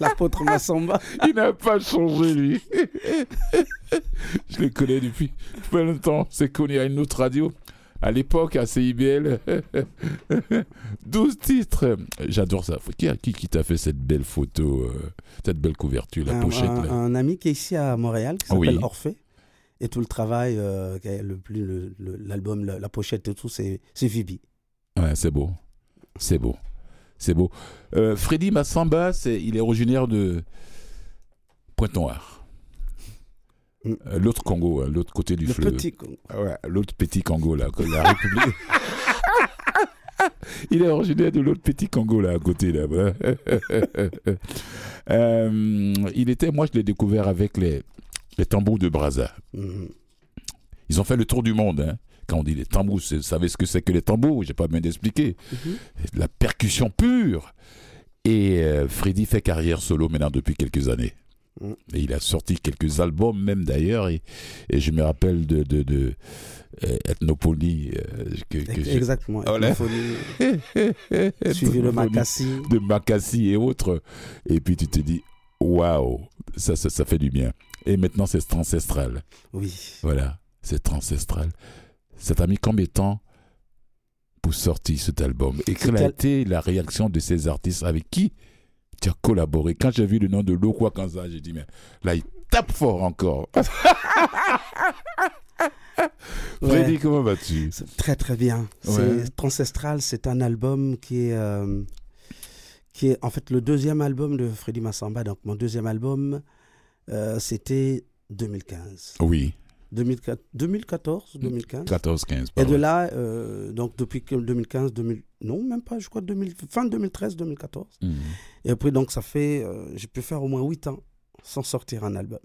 L'apôtre Massamba. il n'a pas changé, lui. Je le connais depuis pas longtemps. C'est connu à une autre radio. À l'époque, à CIBL. 12 titres. J'adore ça. Qui, qui, qui t'a fait cette belle photo, euh, cette belle couverture, la un, pochette un- là? un ami qui est ici à Montréal, qui s'appelle Oui. Orphée. Et tout le travail, euh, le plus l'album, la, la pochette et tout, c'est Vibi. Ouais, c'est beau. C'est beau. C'est beau. Euh, Freddy Massamba, il est originaire de Pointe-Noire. Mm. Euh, l'autre Congo, hein, l'autre côté du Le fleuve. petit. Ah Ouais, l'autre petit Congo, là, la République. il est originaire de l'autre petit Congo, là, à côté, là. Euh, il était, moi, je l'ai découvert avec les, les tambours de Brazza. Mhm. Ils ont fait le tour du monde, hein. Quand on dit les tambours, vous savez ce que c'est que les tambours? J'ai pas bien d'expliquer. Mhm. La percussion pure. Et euh, Freddy fait carrière solo maintenant depuis quelques années. Mm. Et il a sorti quelques albums même d'ailleurs. Et, et je me rappelle de, de, de euh, Ethnopoly. euh, que, que j'ai- Exactement. Voilà. Ethnopoly, Suivi de Makassi. de Makassi et autres. Et puis tu te dis, waouh, ça, ça, ça fait du bien. Et maintenant, c'est ancestral. Oui. Voilà, c'est ancestral. Ça t'a mis combien de temps pour sortir cet album Et quelle a été la réaction de ces artistes avec qui tu as collaboré Quand j'ai vu le nom de Lokwa Kanza, j'ai dit, mais là, il tape fort encore. Freddy, Ouais. comment vas-tu? Très très bien. Ouais. C'est un album qui est euh, qui est en fait le deuxième album de Freddy Massamba. Donc mon deuxième album, euh, c'était 2015, Oui, 2004 2014, 2015. 14-15. Et de là, euh, donc depuis que 2015, 2000, non même pas, je crois 2000, fin 2013, 2014. Mhm. Et après donc ça fait, euh, j'ai pu faire au moins 8 ans sans sortir un album.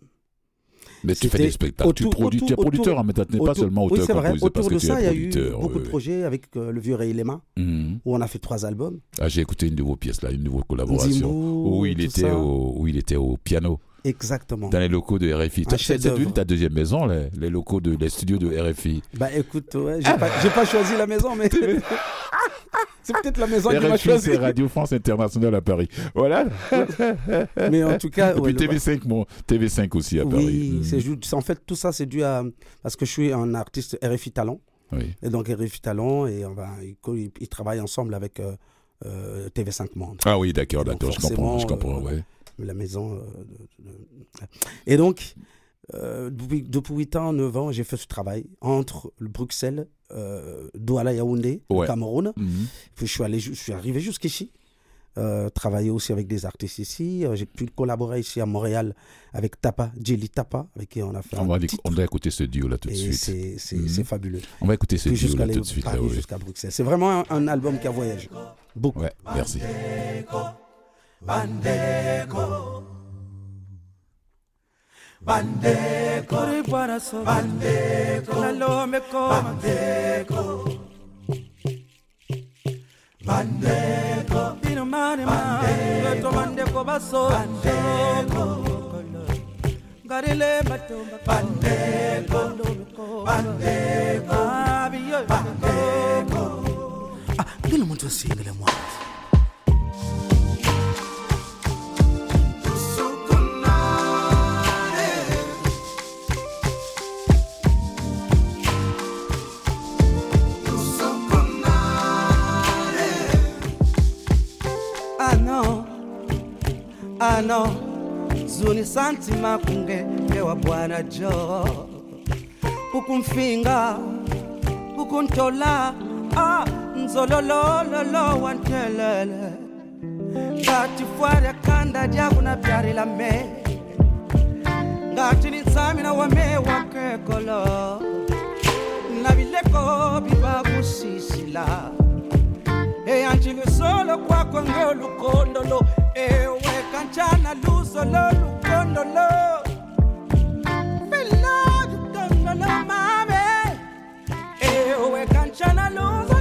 Mais tu fais des spectacles, tu autour- produis, tu es autour- producteur, hein, mais tu n'es pas Autour- seulement oui, c'est vrai. Autour de tu ça, il y a eu beaucoup ouais. de projets avec euh, le vieux Ray Lema, Mhm. où on a fait trois albums. Ah, j'ai écouté une de vos pièces là, une de vos collaborations. Nzimbo, Où il, était au, où il était au piano, Exactement. dans les locaux de RFI. C'est devenu ta deuxième maison, les, les locaux de les studios de RFI. Bah écoute, ouais, j'ai pas, choisi la maison, mais c'est peut-être la maison qui m'a RFI, choisi. c'est Radio France Internationale à Paris. Voilà. Mais en tout cas, Et puis le- TV5, mon, TV5 aussi à Paris. oui, c'est- en fait tout ça, c'est dû à parce que je suis un artiste RFI Talent, Oui. et donc RFI Talent et on va, ils, travaillent ensemble avec euh, euh, TV5 Monde, Ah oui, d'accord, d'accord, je comprends, je comprends, euh, ouais. La maison. euh, de- de- Et donc. euh, depuis, depuis 8 ans, 9 ans, j'ai fait ce travail entre le Bruxelles, euh, Douala Yaoundé, au Ouais. Cameroun, Mhm. Puis je suis, allé, je suis arrivé jusqu'ici. euh, travaillé aussi avec des artistes ici. Euh, J'ai pu collaborer ici à Montréal avec Tapa, Jelly Tapa, avec qui on a fait On un va, titre. on va écouter ce duo là tout de Et suite. c'est Mhm. c'est fabuleux. On va écouter ce duo là tout de suite. jusqu'à Bruxelles. C'est vraiment un, un album qui a voyagé. Beaucoup. Ouais, merci. Bandeco. Bandeco. Bandeco. Bandeco. Bandeco. Bandeco. Bino mani mani. Bandeco. Bandeco. Garile matumba. Bandeco. Bandeco. Bandeco. Ah, ano zuni santima kunge ewa bwana jo. Ukumfinga ukuntola ah nzololololo wantelele. Ngati fwari akanda jakuna pyari la me. Ngati ni nsami na wame wakekolo na vileko bivakusisila eyanjile solo kwakho ngeolukondolo ewe kanjani luzo lolu lo feel love you don't ewe kanjani luzo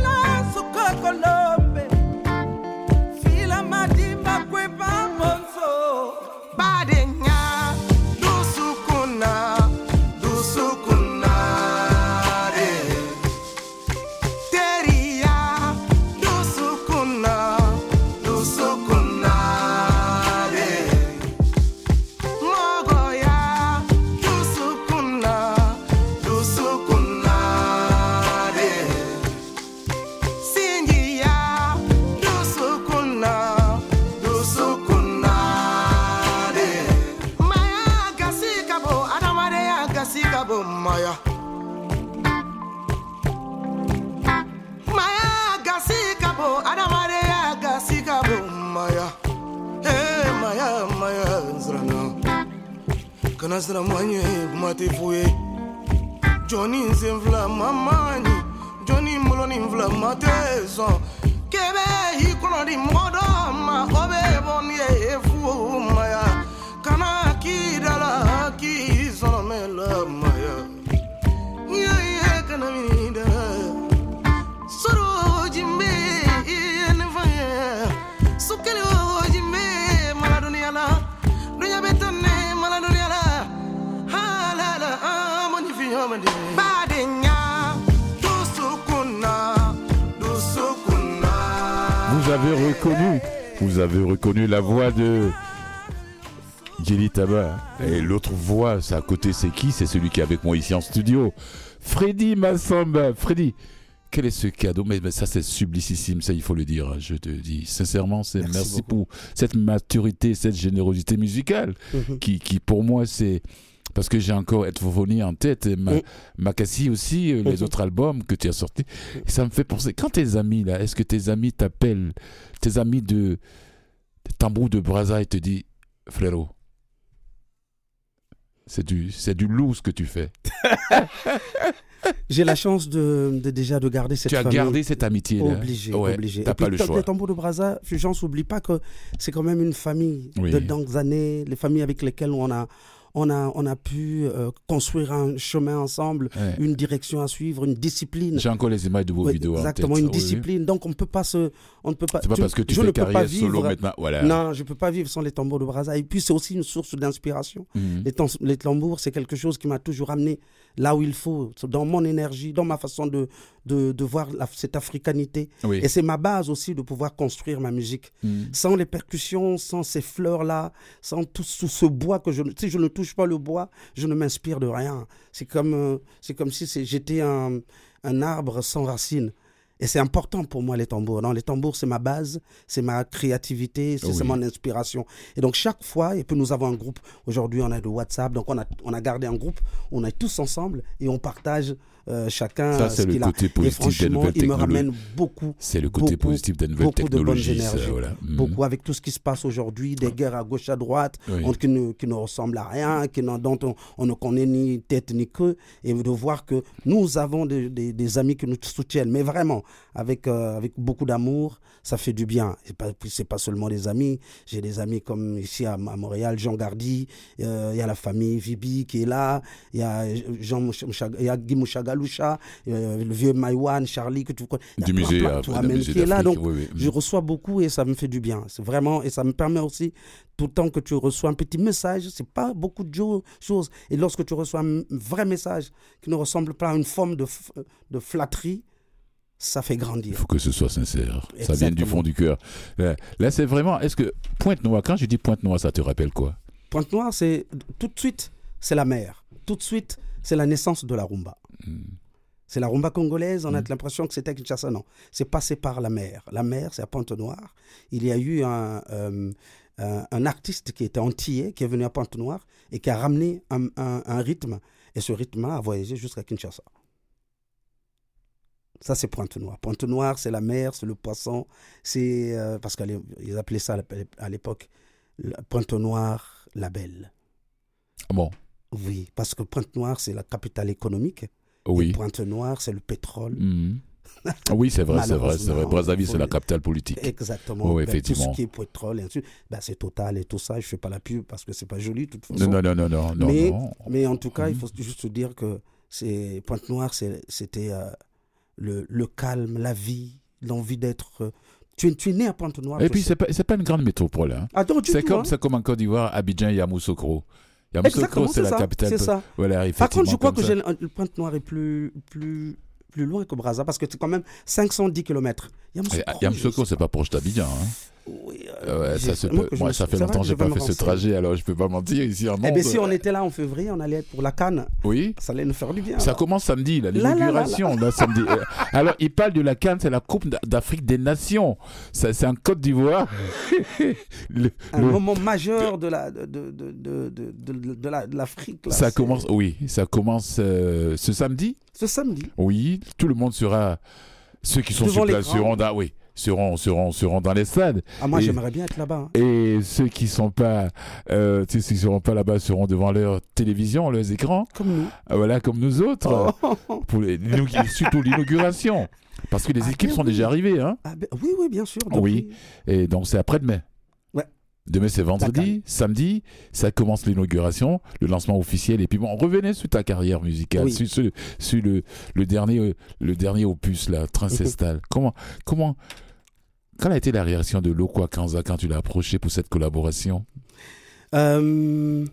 kana sira manye kumatefuye joni nze mamani, mamanyi. Joni moloni nfila mateso. kebe i kɔnɔdi mɔgɔ dɔ ma o bɛ bɔ maya. Kana k'i da la k'i sɔrɔ mɛ la maya. Iye iye kana mini Vous avez reconnu, vous avez reconnu la voix de Jelly Taba. Et l'autre voix, c'est à côté, c'est qui? C'est celui qui est avec moi ici en studio. Freddy Massamba. Freddy, quel est ce cadeau? Mais, mais ça, c'est sublicissime, ça, il faut le dire. Je te dis sincèrement, c'est Merci pour cette maturité, cette générosité musicale Mhm. qui, qui pour moi, c'est. Parce que j'ai encore Etfovoni en tête, et Ma-. Makassi aussi, euh, les autres albums que tu as sortis. Et ça me fait penser, quand tes amis, là, est-ce que tes amis t'appellent, tes amis de, de Tambour de Brazza, et te disent, frérot, c'est du, c'est du lourd ce que tu fais. J'ai la chance de, de déjà de garder cette tu as famille. gardé cette amitié-là. Obligé, Ouais, obligé. T'as pas le choix. Les tambours de Brazza, Fulgence, oublie pas que c'est quand même une famille Oui. de longues années, les familles avec lesquelles on a, on a, on a pu euh, construire un chemin ensemble, Ouais. une direction à suivre, une discipline. J'ai encore les images de vos vidéos. en exactement, une oui. discipline. Donc on ne peut pas se, on ne peut pas. C'est pas parce que tu je fais ne peux pas carrière solo vivre- maintenant. Voilà. Non, je peux pas vivre sans les tambours de Brazza. Et puis c'est aussi une source d'inspiration. Mhm. Les tambours, c'est quelque chose qui m'a toujours amené là où il faut, dans mon énergie, dans ma façon de, de, de voir la- cette africanité. Oui. Et c'est ma base aussi de pouvoir construire ma musique. Mhm. Sans les percussions, sans ces fleurs-là, sans tout, tout ce bois que je... ne- Si je ne touche pas le bois, je ne m'inspire de rien. C'est comme, euh, c'est comme si j'étais un, un arbre sans racines. Et c'est important pour moi les tambours. Non, les tambours, c'est ma base, c'est ma créativité, c'est Oui. mon inspiration. Et donc chaque fois, et puis nous avons un groupe, aujourd'hui on a le WhatsApp, donc on a, on a gardé un groupe, on est tous ensemble et on partage euh, chacun Ça, c'est ce le qu'il a. côté Et positif des franchement, il me ramène beaucoup, C'est le côté beaucoup, positif des nouvelles de technologies. ça, énergies. voilà. Mhm. beaucoup avec tout ce qui se passe aujourd'hui, des guerres à gauche, à droite, Oui. on- qui, ne, qui ne ressemblent à rien, qui dont on, on ne connaît ni tête ni queue, et de voir que nous avons des, des- des amis qui nous soutiennent, mais vraiment, avec, euh, avec beaucoup d'amour, ça fait du bien. Et pas, c'est pas seulement des amis, j'ai des amis comme ici à, à Montréal, Jean Gardy, euh, il y a la famille Vibi qui est là, il y a Jean il y a Guy Mouchagaloucha, euh, le vieux Maïwan, Charlie, que tu connais. Il Du plein, musée, plein, tu du ramènes musée qui est là, donc oui, oui. je reçois beaucoup et ça me fait du bien. C'est vraiment, et ça me permet aussi, tout le temps que tu reçois un petit message, c'est pas beaucoup de choses. Et lorsque tu reçois un vrai message qui ne ressemble pas à une forme de, de flatterie, ça fait Il grandir. faut que ce soit sincère. Ça vient du fond du cœur. Là, là, c'est vraiment. Est-ce que Pointe-Noire, quand je dis Pointe-Noire, ça te rappelle quoi? Pointe-Noire, c'est tout de suite, c'est la mer. Tout de suite, c'est la naissance de la rumba. Hmm. C'est la rumba congolaise, on a l'impression que c'était Kinshasa. Non, c'est passé par la mer. La mer, c'est à Pointe-Noire. Il y a eu un, euh, un, un artiste qui était antillais, qui est venu à Pointe-Noire et qui a ramené un, rythme. Et ce rythme a voyagé jusqu'à Kinshasa. Ça, c'est Pointe-Noire. Pointe-Noire, c'est la mer, c'est le poisson. C'est euh, parce qu'ils appelaient ça à l'ép- à l'époque Pointe-Noire, la belle. Ah Bon, Oui, parce que Pointe-Noire, c'est la capitale économique. oui. Et Pointe-Noire, c'est le pétrole. Mhm. Oui, c'est vrai, c'est vrai, c'est vrai. Brazzaville, c'est la le- capitale politique. Exactement. Oui, Ben, effectivement. Tout ce qui est pétrole et ainsi de suite, ben, c'est Total et tout ça. Je fais pas la pub parce que c'est pas joli de toute façon. Non, non, non, non, mais, non. mais en tout cas, il Mhm. faut juste dire que c'est Pointe-Noire, c'est- c'était euh, le, le calme, la vie, l'envie d'être. euh, tu, es, tu es né à Pointe-Noire. Et tu puis, c'est pas, pas une grande métropole. Hein. Ah, C'est comme, hein. c'est comme en Côte d'Ivoire, Abidjan et Yamoussoukro. Yamoussoukro, c'est la capitale. C'est ça. Voilà, Par contre, je crois que le Pointe-Noire est plus, plus, plus loin que Brazza parce que c'est quand même 510 km. Yamoussoukro, c'est pas proche d'Abidjan. Hein. Oui, Euh, ouais, ça, se peut- moi, ça fait longtemps que j'ai pas fait ce trajet, alors je peux pas mentir ici en Eh bien, si on était là en février, on allait pour la Cannes. Oui. Ça allait nous faire du bien. Ça alors. commence samedi, là, l'inauguration, là, samedi. Euh, Alors, il parle de la Cannes, c'est la Coupe d'A- d'Afrique des Nations. C'est en Côte d'Ivoire. Le- un le- moment majeur de la de, de, de, de, de- de- de la- de l'Afrique. ça commence, oui, ça commence euh, ce samedi. ce samedi. Oui, tout le monde sera. Ceux qui sont Devant sur place seront oui, seront, seront, seront dans les stades. Ah, moi, j'aimerais bien être là-bas. hein. Et ceux qui sont pas, euh, ceux qui seront pas là-bas seront devant leur télévision, leurs écrans. Comme nous. Ah, Voilà, comme nous autres. Oh. Pour les- surtout l'inauguration. Parce que les Ah, équipes bien sont oui. déjà arrivées, hein. Ah, ben, oui, oui, bien sûr. Oui. Et donc c'est après-demain. Demain c'est vendredi, samedi, ça commence l'inauguration, le lancement officiel. Et puis bon, revenez sur ta carrière musicale, Oui. sur, sur le, sur le, le dernier, le dernier opus là, Transestal. comment, comment, quelle a été la réaction de Lokwa Kanza quand tu l'as approché pour cette collaboration? Euh,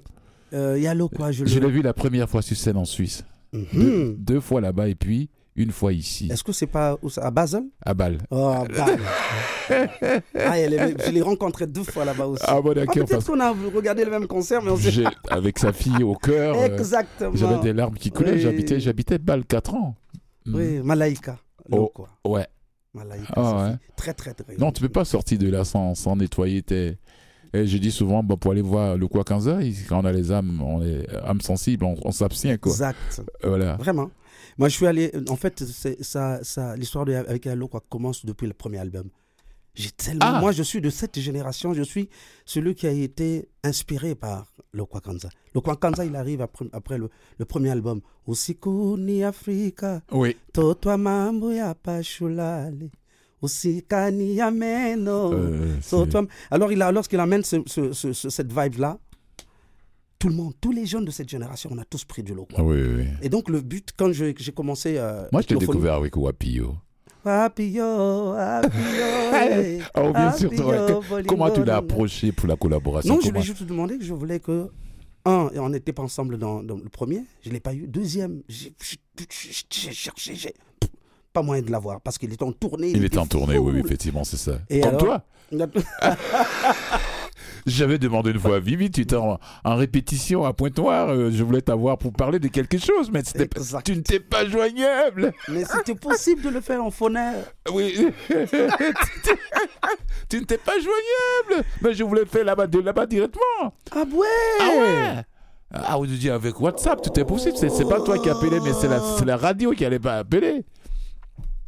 euh, Yalo, quoi. Je, Je l'ai vu la première fois sur scène en Suisse, Mhm. deux, deux fois là-bas et puis une fois ici, Est-ce que c'est pas à Basel? À Bâle. Oh, à Bâle. ah, est- je l'ai rencontré deux fois là-bas aussi. Ah bon Ah, d'accord, Peut-être parce qu'on a regardé le même concert, mais on j'ai- avec sa fille au cœur. euh, Exactement. J'avais des larmes qui coulaient. Oui. J'habitais, j'habitais Bâle 4 ans. Oui, Malaïka. Oh. Ouais. Malaïka. Ah, ouais. Très, très, très. Non, tu peux pas sortir de là sans, sans nettoyer tes. Et je dis souvent, bon, pour aller voir le Kwakanza, il- quand on a les âmes, on est âmes sensibles, on, on s'abstient, quoi. Exact. Voilà. Vraiment. Moi, je suis allé. En fait, c'est ça, ça, l'histoire de, avec Yalo quoi, commence depuis le premier album. J'ai tellement. Ah. Moi, je suis de cette génération. Je suis celui qui a été inspiré par le Kwakanza. Le Kwakanza, il arrive après, après le, le premier album. Usiku ni Afrika, Oui. totwa mambo ya pashulale. Usika ni ya meno. Euh, alors, il a, lorsqu'il amène ce- ce- ce- ce- cette vibe-là, tout le monde, tous les jeunes de cette génération, on a tous pris du lot. Ah oui, oui, oui. Et donc, le but, quand j'ai commencé. euh, Moi, je t'ai découvert avec Wapio. Papillon, papillon, eh, Oh, bien sûr. Comment tu l'as approché pour la collaboration? Non, je lui ai juste demandé que je voulais que. Un, on n'était pas ensemble dans, dans le premier, je ne l'ai pas eu. Deuxième, j'ai cherché, j'ai pas moyen de l'avoir parce qu'il était en tournée. Il était en tournée, oui, effectivement, c'est ça. Et Comme alors toi J'avais demandé une fois à Vivi, tu étais en, en répétition à Pointe-Noire, euh, je voulais t'avoir pour parler de quelque chose, mais pas- tu n'étais pas joignable. Mais c'était possible de le faire en phonère. Oui. tu n'étais pas joignable. Mais je voulais faire là-bas, de là-bas directement. Ah ouais Ah ouais Ah, vous dit avec WhatsApp, tout est possible. C'est, pas toi qui appelais, mais c'est la, la radio qui allait pas appeler.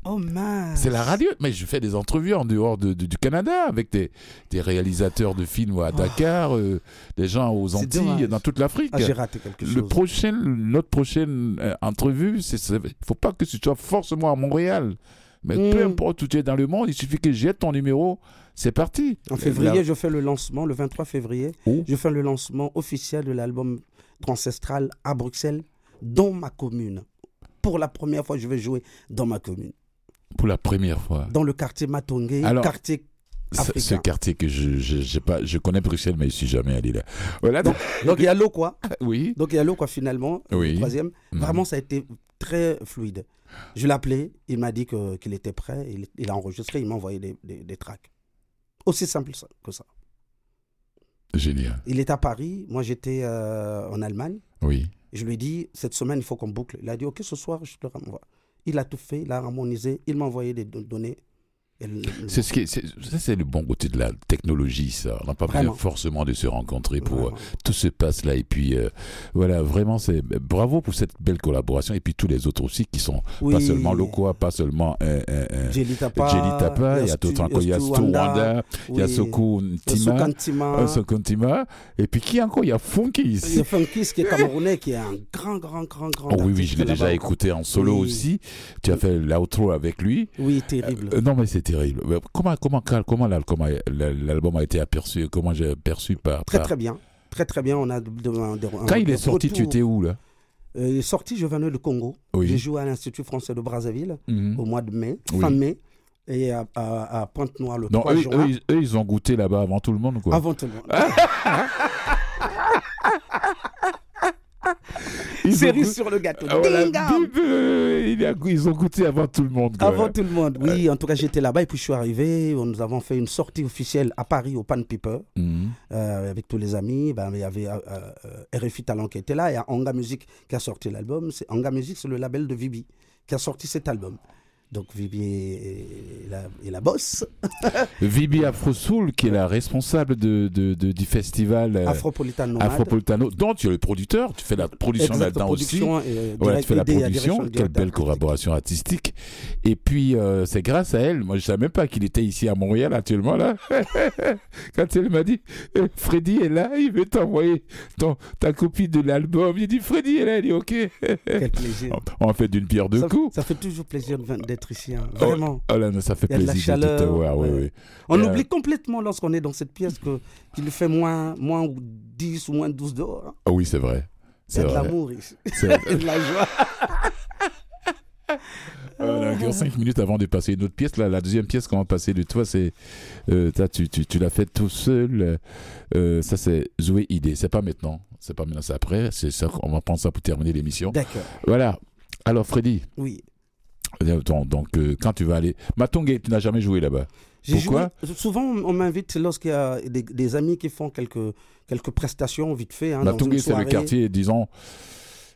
Oh mince. C'est la radio. Mais je fais des entrevues en dehors de- de- du Canada avec des, des réalisateurs de films à Dakar, euh, des gens aux Antilles, dans toute l'Afrique. Ah, j'ai raté quelque Le chose. prochain, notre prochaine euh, entrevue, c'est, c'est- faut pas que tu sois forcément à Montréal. Mais peu Mm. importe où tu es dans le monde, il suffit que j'ai ton numéro, c'est parti. En février, je fais le lancement, le 23 février, je fais le lancement officiel de l'album Ancestral à Bruxelles, dans ma commune. Pour la première fois, je vais jouer dans ma commune. Pour la première fois. Dans le quartier Matongé, quartier Ce, africain. ce quartier que je, je, pas, je connais Bruxelles, mais je suis jamais allé là. Voilà. Donc, donc il y a l'eau, quoi. oui. Donc il y a l'eau, quoi, finalement. Oui. Troisième. Mhm. Vraiment, ça a été très fluide. Je l'ai appelé, il m'a dit qu'il était prêt, il, il a enregistré, il m'a envoyé des, des, des tracks. Aussi simple que ça. Génial. Il est à Paris, moi j'étais euh, en Allemagne. Oui. Je lui ai dit, cette semaine, il faut qu'on boucle. Il a dit, OK, ce soir, je te renvoie. Il a tout fait, il a harmonisé, il m'a envoyé des don- données. C'est ce qui, est- ça c'est le bon côté de la technologie, ça. On n'a pas besoin forcément de se rencontrer pour Vraiment. euh, tout se passe là. Et puis euh, voilà, vraiment, c'est bravo pour cette belle collaboration. Et puis tous les autres aussi qui sont pas seulement locaux, pas seulement euh, euh, euh, Jelly Tapa, Jelly Tapa, il y a tout encore, il y a Stu Wanda, il y a oui, Soko Ntima, Ntima, et puis qui encore? Il y a Funky Il y a Funkis qui est camerounais, qui est un grand, grand, grand, grand. Oh oui, oui, je l'ai déjà écouté en solo Oui. aussi. Tu as fait l'outro avec lui. Oui, terrible. Non, mais c'est terrible. Euh, Comment, comment, comment l'album a, été aperçu Comment j'ai perçu par. très, par- très bien. Très, très bien. On a de- de- un- de- Quand un- il est sorti, tu étais où là? Euh, Il est sorti, je venais du Congo. Oui. J'ai joué à l'Institut français de Brazzaville Mhm. au mois de mai, Oui. fin mai, et à, à- à Pointe-Noire le Non, 3 eux, juin. eux, ils- eux, ils ont goûté là-bas avant tout le monde, quoi. Avant tout le monde. Cerise sur le gâteau. Ah, voilà, il a- ils ont goûté avant tout le monde. quoi. Avant tout le monde, oui. En tout cas, j'étais là-bas et puis je suis arrivé. Nous avons fait une sortie officielle à Paris au Pan Piper Mhm. euh, avec tous les amis. Ben, il y avait euh, euh, RFI Talent qui était là. Il y a Anga Music qui a sorti l'album. Anga Music, c'est le label de Vibi qui a sorti cet album. Donc Vibi est la, est la boss. Vibi Afro Soul, qui est la responsable de, de- de- du festival euh, Afropolitan Nomade. Afropolitano, dont tu es le producteur, tu fais la production là-dedans aussi. et, euh, Voilà, tu fais la production, quelle belle collaboration artistique. Et puis, euh, c'est grâce à elle, moi je savais même pas qu'il était ici à Montréal actuellement, là. Quand elle m'a dit, euh, Freddy est là, il veut t'envoyer ton, ta copie de l'album. J'ai dit, Freddy est là, il dit, ok. Quel plaisir. On fait d'une pierre deux ça, coups. ça fait toujours plaisir de- d'être ici. hein. Oh, Vraiment. Oh là, non, ça fait de la plaisir de te voir, ouais. On Et, euh, oublie complètement lorsqu'on est dans cette pièce que qu'il fait moins, moins 10 ou moins 12 dehors. hein. Ah oui, c'est vrai. C'est de l'amour ici. C'est- de la joie. A encore 5 minutes avant de passer une autre pièce. Là, la deuxième pièce qu'on va passer de toi, c'est. euh, tu, tu, tu l'as fait tout seul. Euh, ça, c'est Zoé Idée. C'est pas maintenant. C'est pas maintenant, c'est après. C'est ça, on va prendre ça pour terminer l'émission. D'accord. Voilà. Alors, Freddy, Oui. Donc, euh, quand tu vas aller. Matongé, tu n'as jamais joué là-bas. J'ai Pourquoi? joué- Souvent, on m'invite lorsqu'il y a des, des amis qui font quelques, quelques prestations vite fait. Hein, Matongé, c'est le quartier, disons,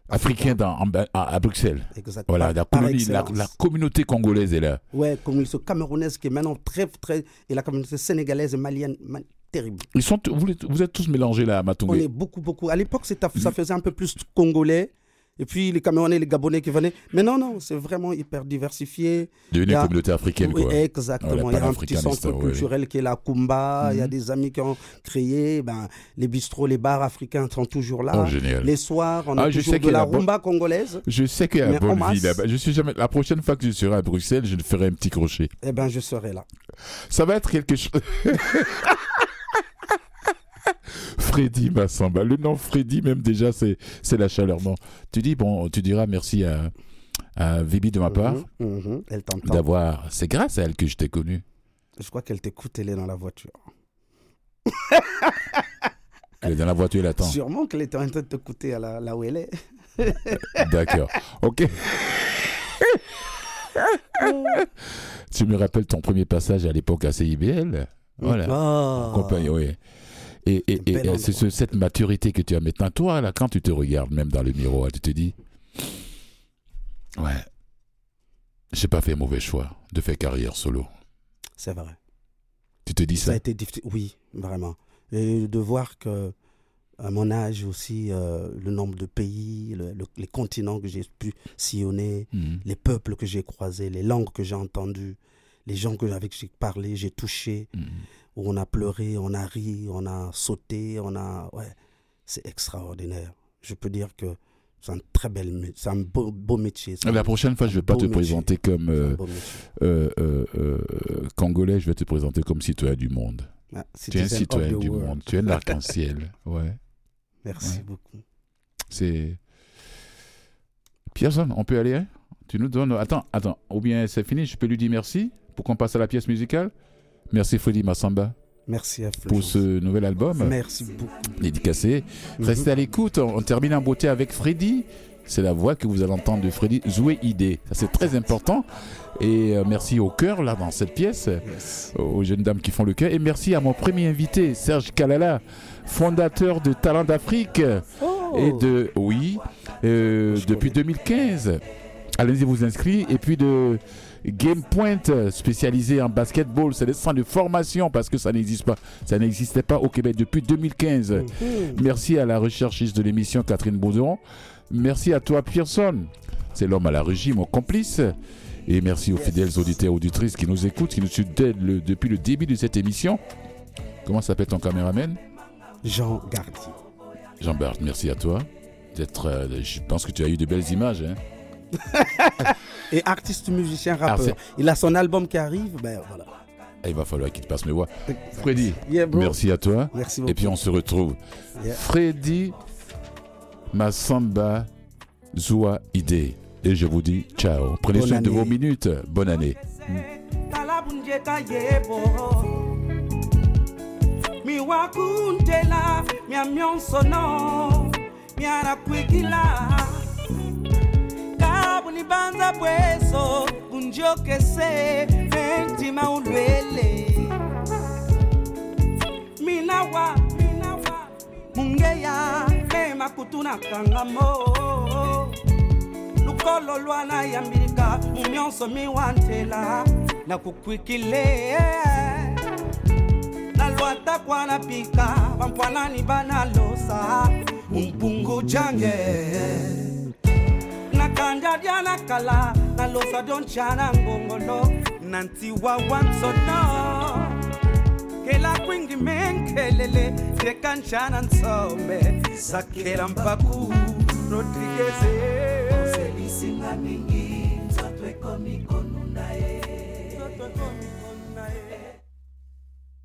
africain Africain. dans, en- à, à Bruxelles. Exact. Voilà, la, colonie, la, communauté congolaise est là. Ouais, ce camerounaise qui est maintenant très, très. Et la communauté sénégalaise et malienne, ma- terrible. Ils sont, vous, êtes- vous êtes tous mélangés là à On Matongé. est beaucoup, beaucoup. À l'époque, ça faisait un peu plus congolais. Et puis les Camerounais, les Gabonais qui venaient. Mais non, non, c'est vraiment hyper diversifié. Devenez il y a- communauté africaine, Oui, quoi. exactement. Il y a un petit centre ouais, ouais. culturel qui est la Kumba. Il y a Mhm. des amis qui ont créé. Ben, les bistrots, les bars africains sont toujours là. Oh, génial. les soirs, on Ah, a je toujours sais de la la bo- rumba congolaise. Je sais qu'il y a bonne vie là-bas. Je suis jamais. La prochaine fois que je serai à Bruxelles, je ferai un petit crochet. Eh ben, je serai là. Ça va être quelque chose. Freddy Massamba. Le nom Freddy, même déjà, c'est c'est la chaleur. Non. Tu dis, bon, tu diras merci à, à Vibi de ma part Mhm, mhm. Elle t'entend. d'avoir. C'est grâce à elle que je t'ai connu. Je crois qu'elle t'écoute, elle est dans la voiture. Elle est dans la voiture, elle attend. Sûrement qu'elle était en train de t'écouter à la- là où elle est. D'accord. Ok. tu me rappelles ton premier passage à l'époque à CIBL Voilà. Ah. Compagnie, oui. Et, et, et, c'est ce- cette maturité que tu as maintenant. Toi, là, quand tu te regardes même dans le miroir, tu te dis Ouais, j'ai pas fait mauvais choix de faire carrière solo. C'est vrai. Tu te dis Ça ça, a été difficile. Oui, vraiment. Et de voir que, à mon âge aussi, euh, le nombre de pays, le- le- les continents que j'ai pu sillonner, Mhm. les peuples que j'ai croisés, les langues que j'ai entendues, les gens que, avec qui j'ai parlé, j'ai touché, Mhm. Où on a pleuré, on a ri, on a sauté, on a. Ouais, c'est extraordinaire. Je peux dire que c'est un très bel mé- c'est un beau, beau métier. un- La prochaine fois, je vais pas te métier. présenter comme euh, euh, euh, congolais, je vais te présenter comme citoyen du monde. Ah, Tu es un citoyen du world. monde. Tu es un arc-en-ciel. Ouais. Merci Ouais. beaucoup. C'est. Pierson, on peut aller? Hein Tu nous donnes. Attends, attends. Ou bien c'est fini, je peux lui dire merci pour qu'on passe à la pièce musicale? Merci Freddy Massamba Merci à pour ce nouvel album Merci beaucoup. dédicacé. Mhm. Restez à l'écoute. On, termine en beauté avec Freddy. C'est la voix que vous allez entendre de Freddy. Jouer idée. Ça, c'est très important. Et euh, merci au cœur, là, dans cette pièce, Yes. aux jeunes dames qui font le cœur. Et merci à mon premier invité, Serge Kalala, fondateur de Talent d'Afrique. Oh. Et de. Oui, euh, depuis 2015. Allez-y vous inscrire. Et puis de. Game Point, spécialisé en basketball, c'est centres de formation parce que ça n'existe pas. Ça n'existait pas au Québec depuis 2015. Mhm. Merci à la recherchiste de l'émission Catherine Baudron. Merci à toi Pearson. C'est l'homme à la régie, mon complice. Et merci aux fidèles auditeurs auditrices qui nous écoutent, qui nous suivent le- depuis le début de cette émission. Comment s'appelle ton caméraman? Jean Gardi. Jean Bart, merci à toi. D'être, euh, je pense que tu as eu de belles images. hein. Et artiste, musicien, Ah, rappeur. Il a son album qui arrive. Ben voilà. Et il va falloir qu'il te passe mes voix. Freddy, Yeah, bro. merci à toi. Merci beaucoup. Et puis on se retrouve. Yeah. Freddy Massamba Zoua Idé. Et je vous dis ciao. Prenez Bonne soin de vos minutes. Bonne année. kalabunjeka kunibanza bweso kunjokese ntima ulwele mina wa mina wa mungeya mema kutuna kangamo. Lukolo lwana yambirika umyonso miwantela nakukwikile nalwata kwana pika bampwanani banalosa umpungu jange. yeah nakanda dia nakala nalosa doncha nanti wa nantiwa wantsona kela kwingi menkelele tekanjana nsombe. Zakhela mpaku rodrigeze isingaminingi zatwekomiko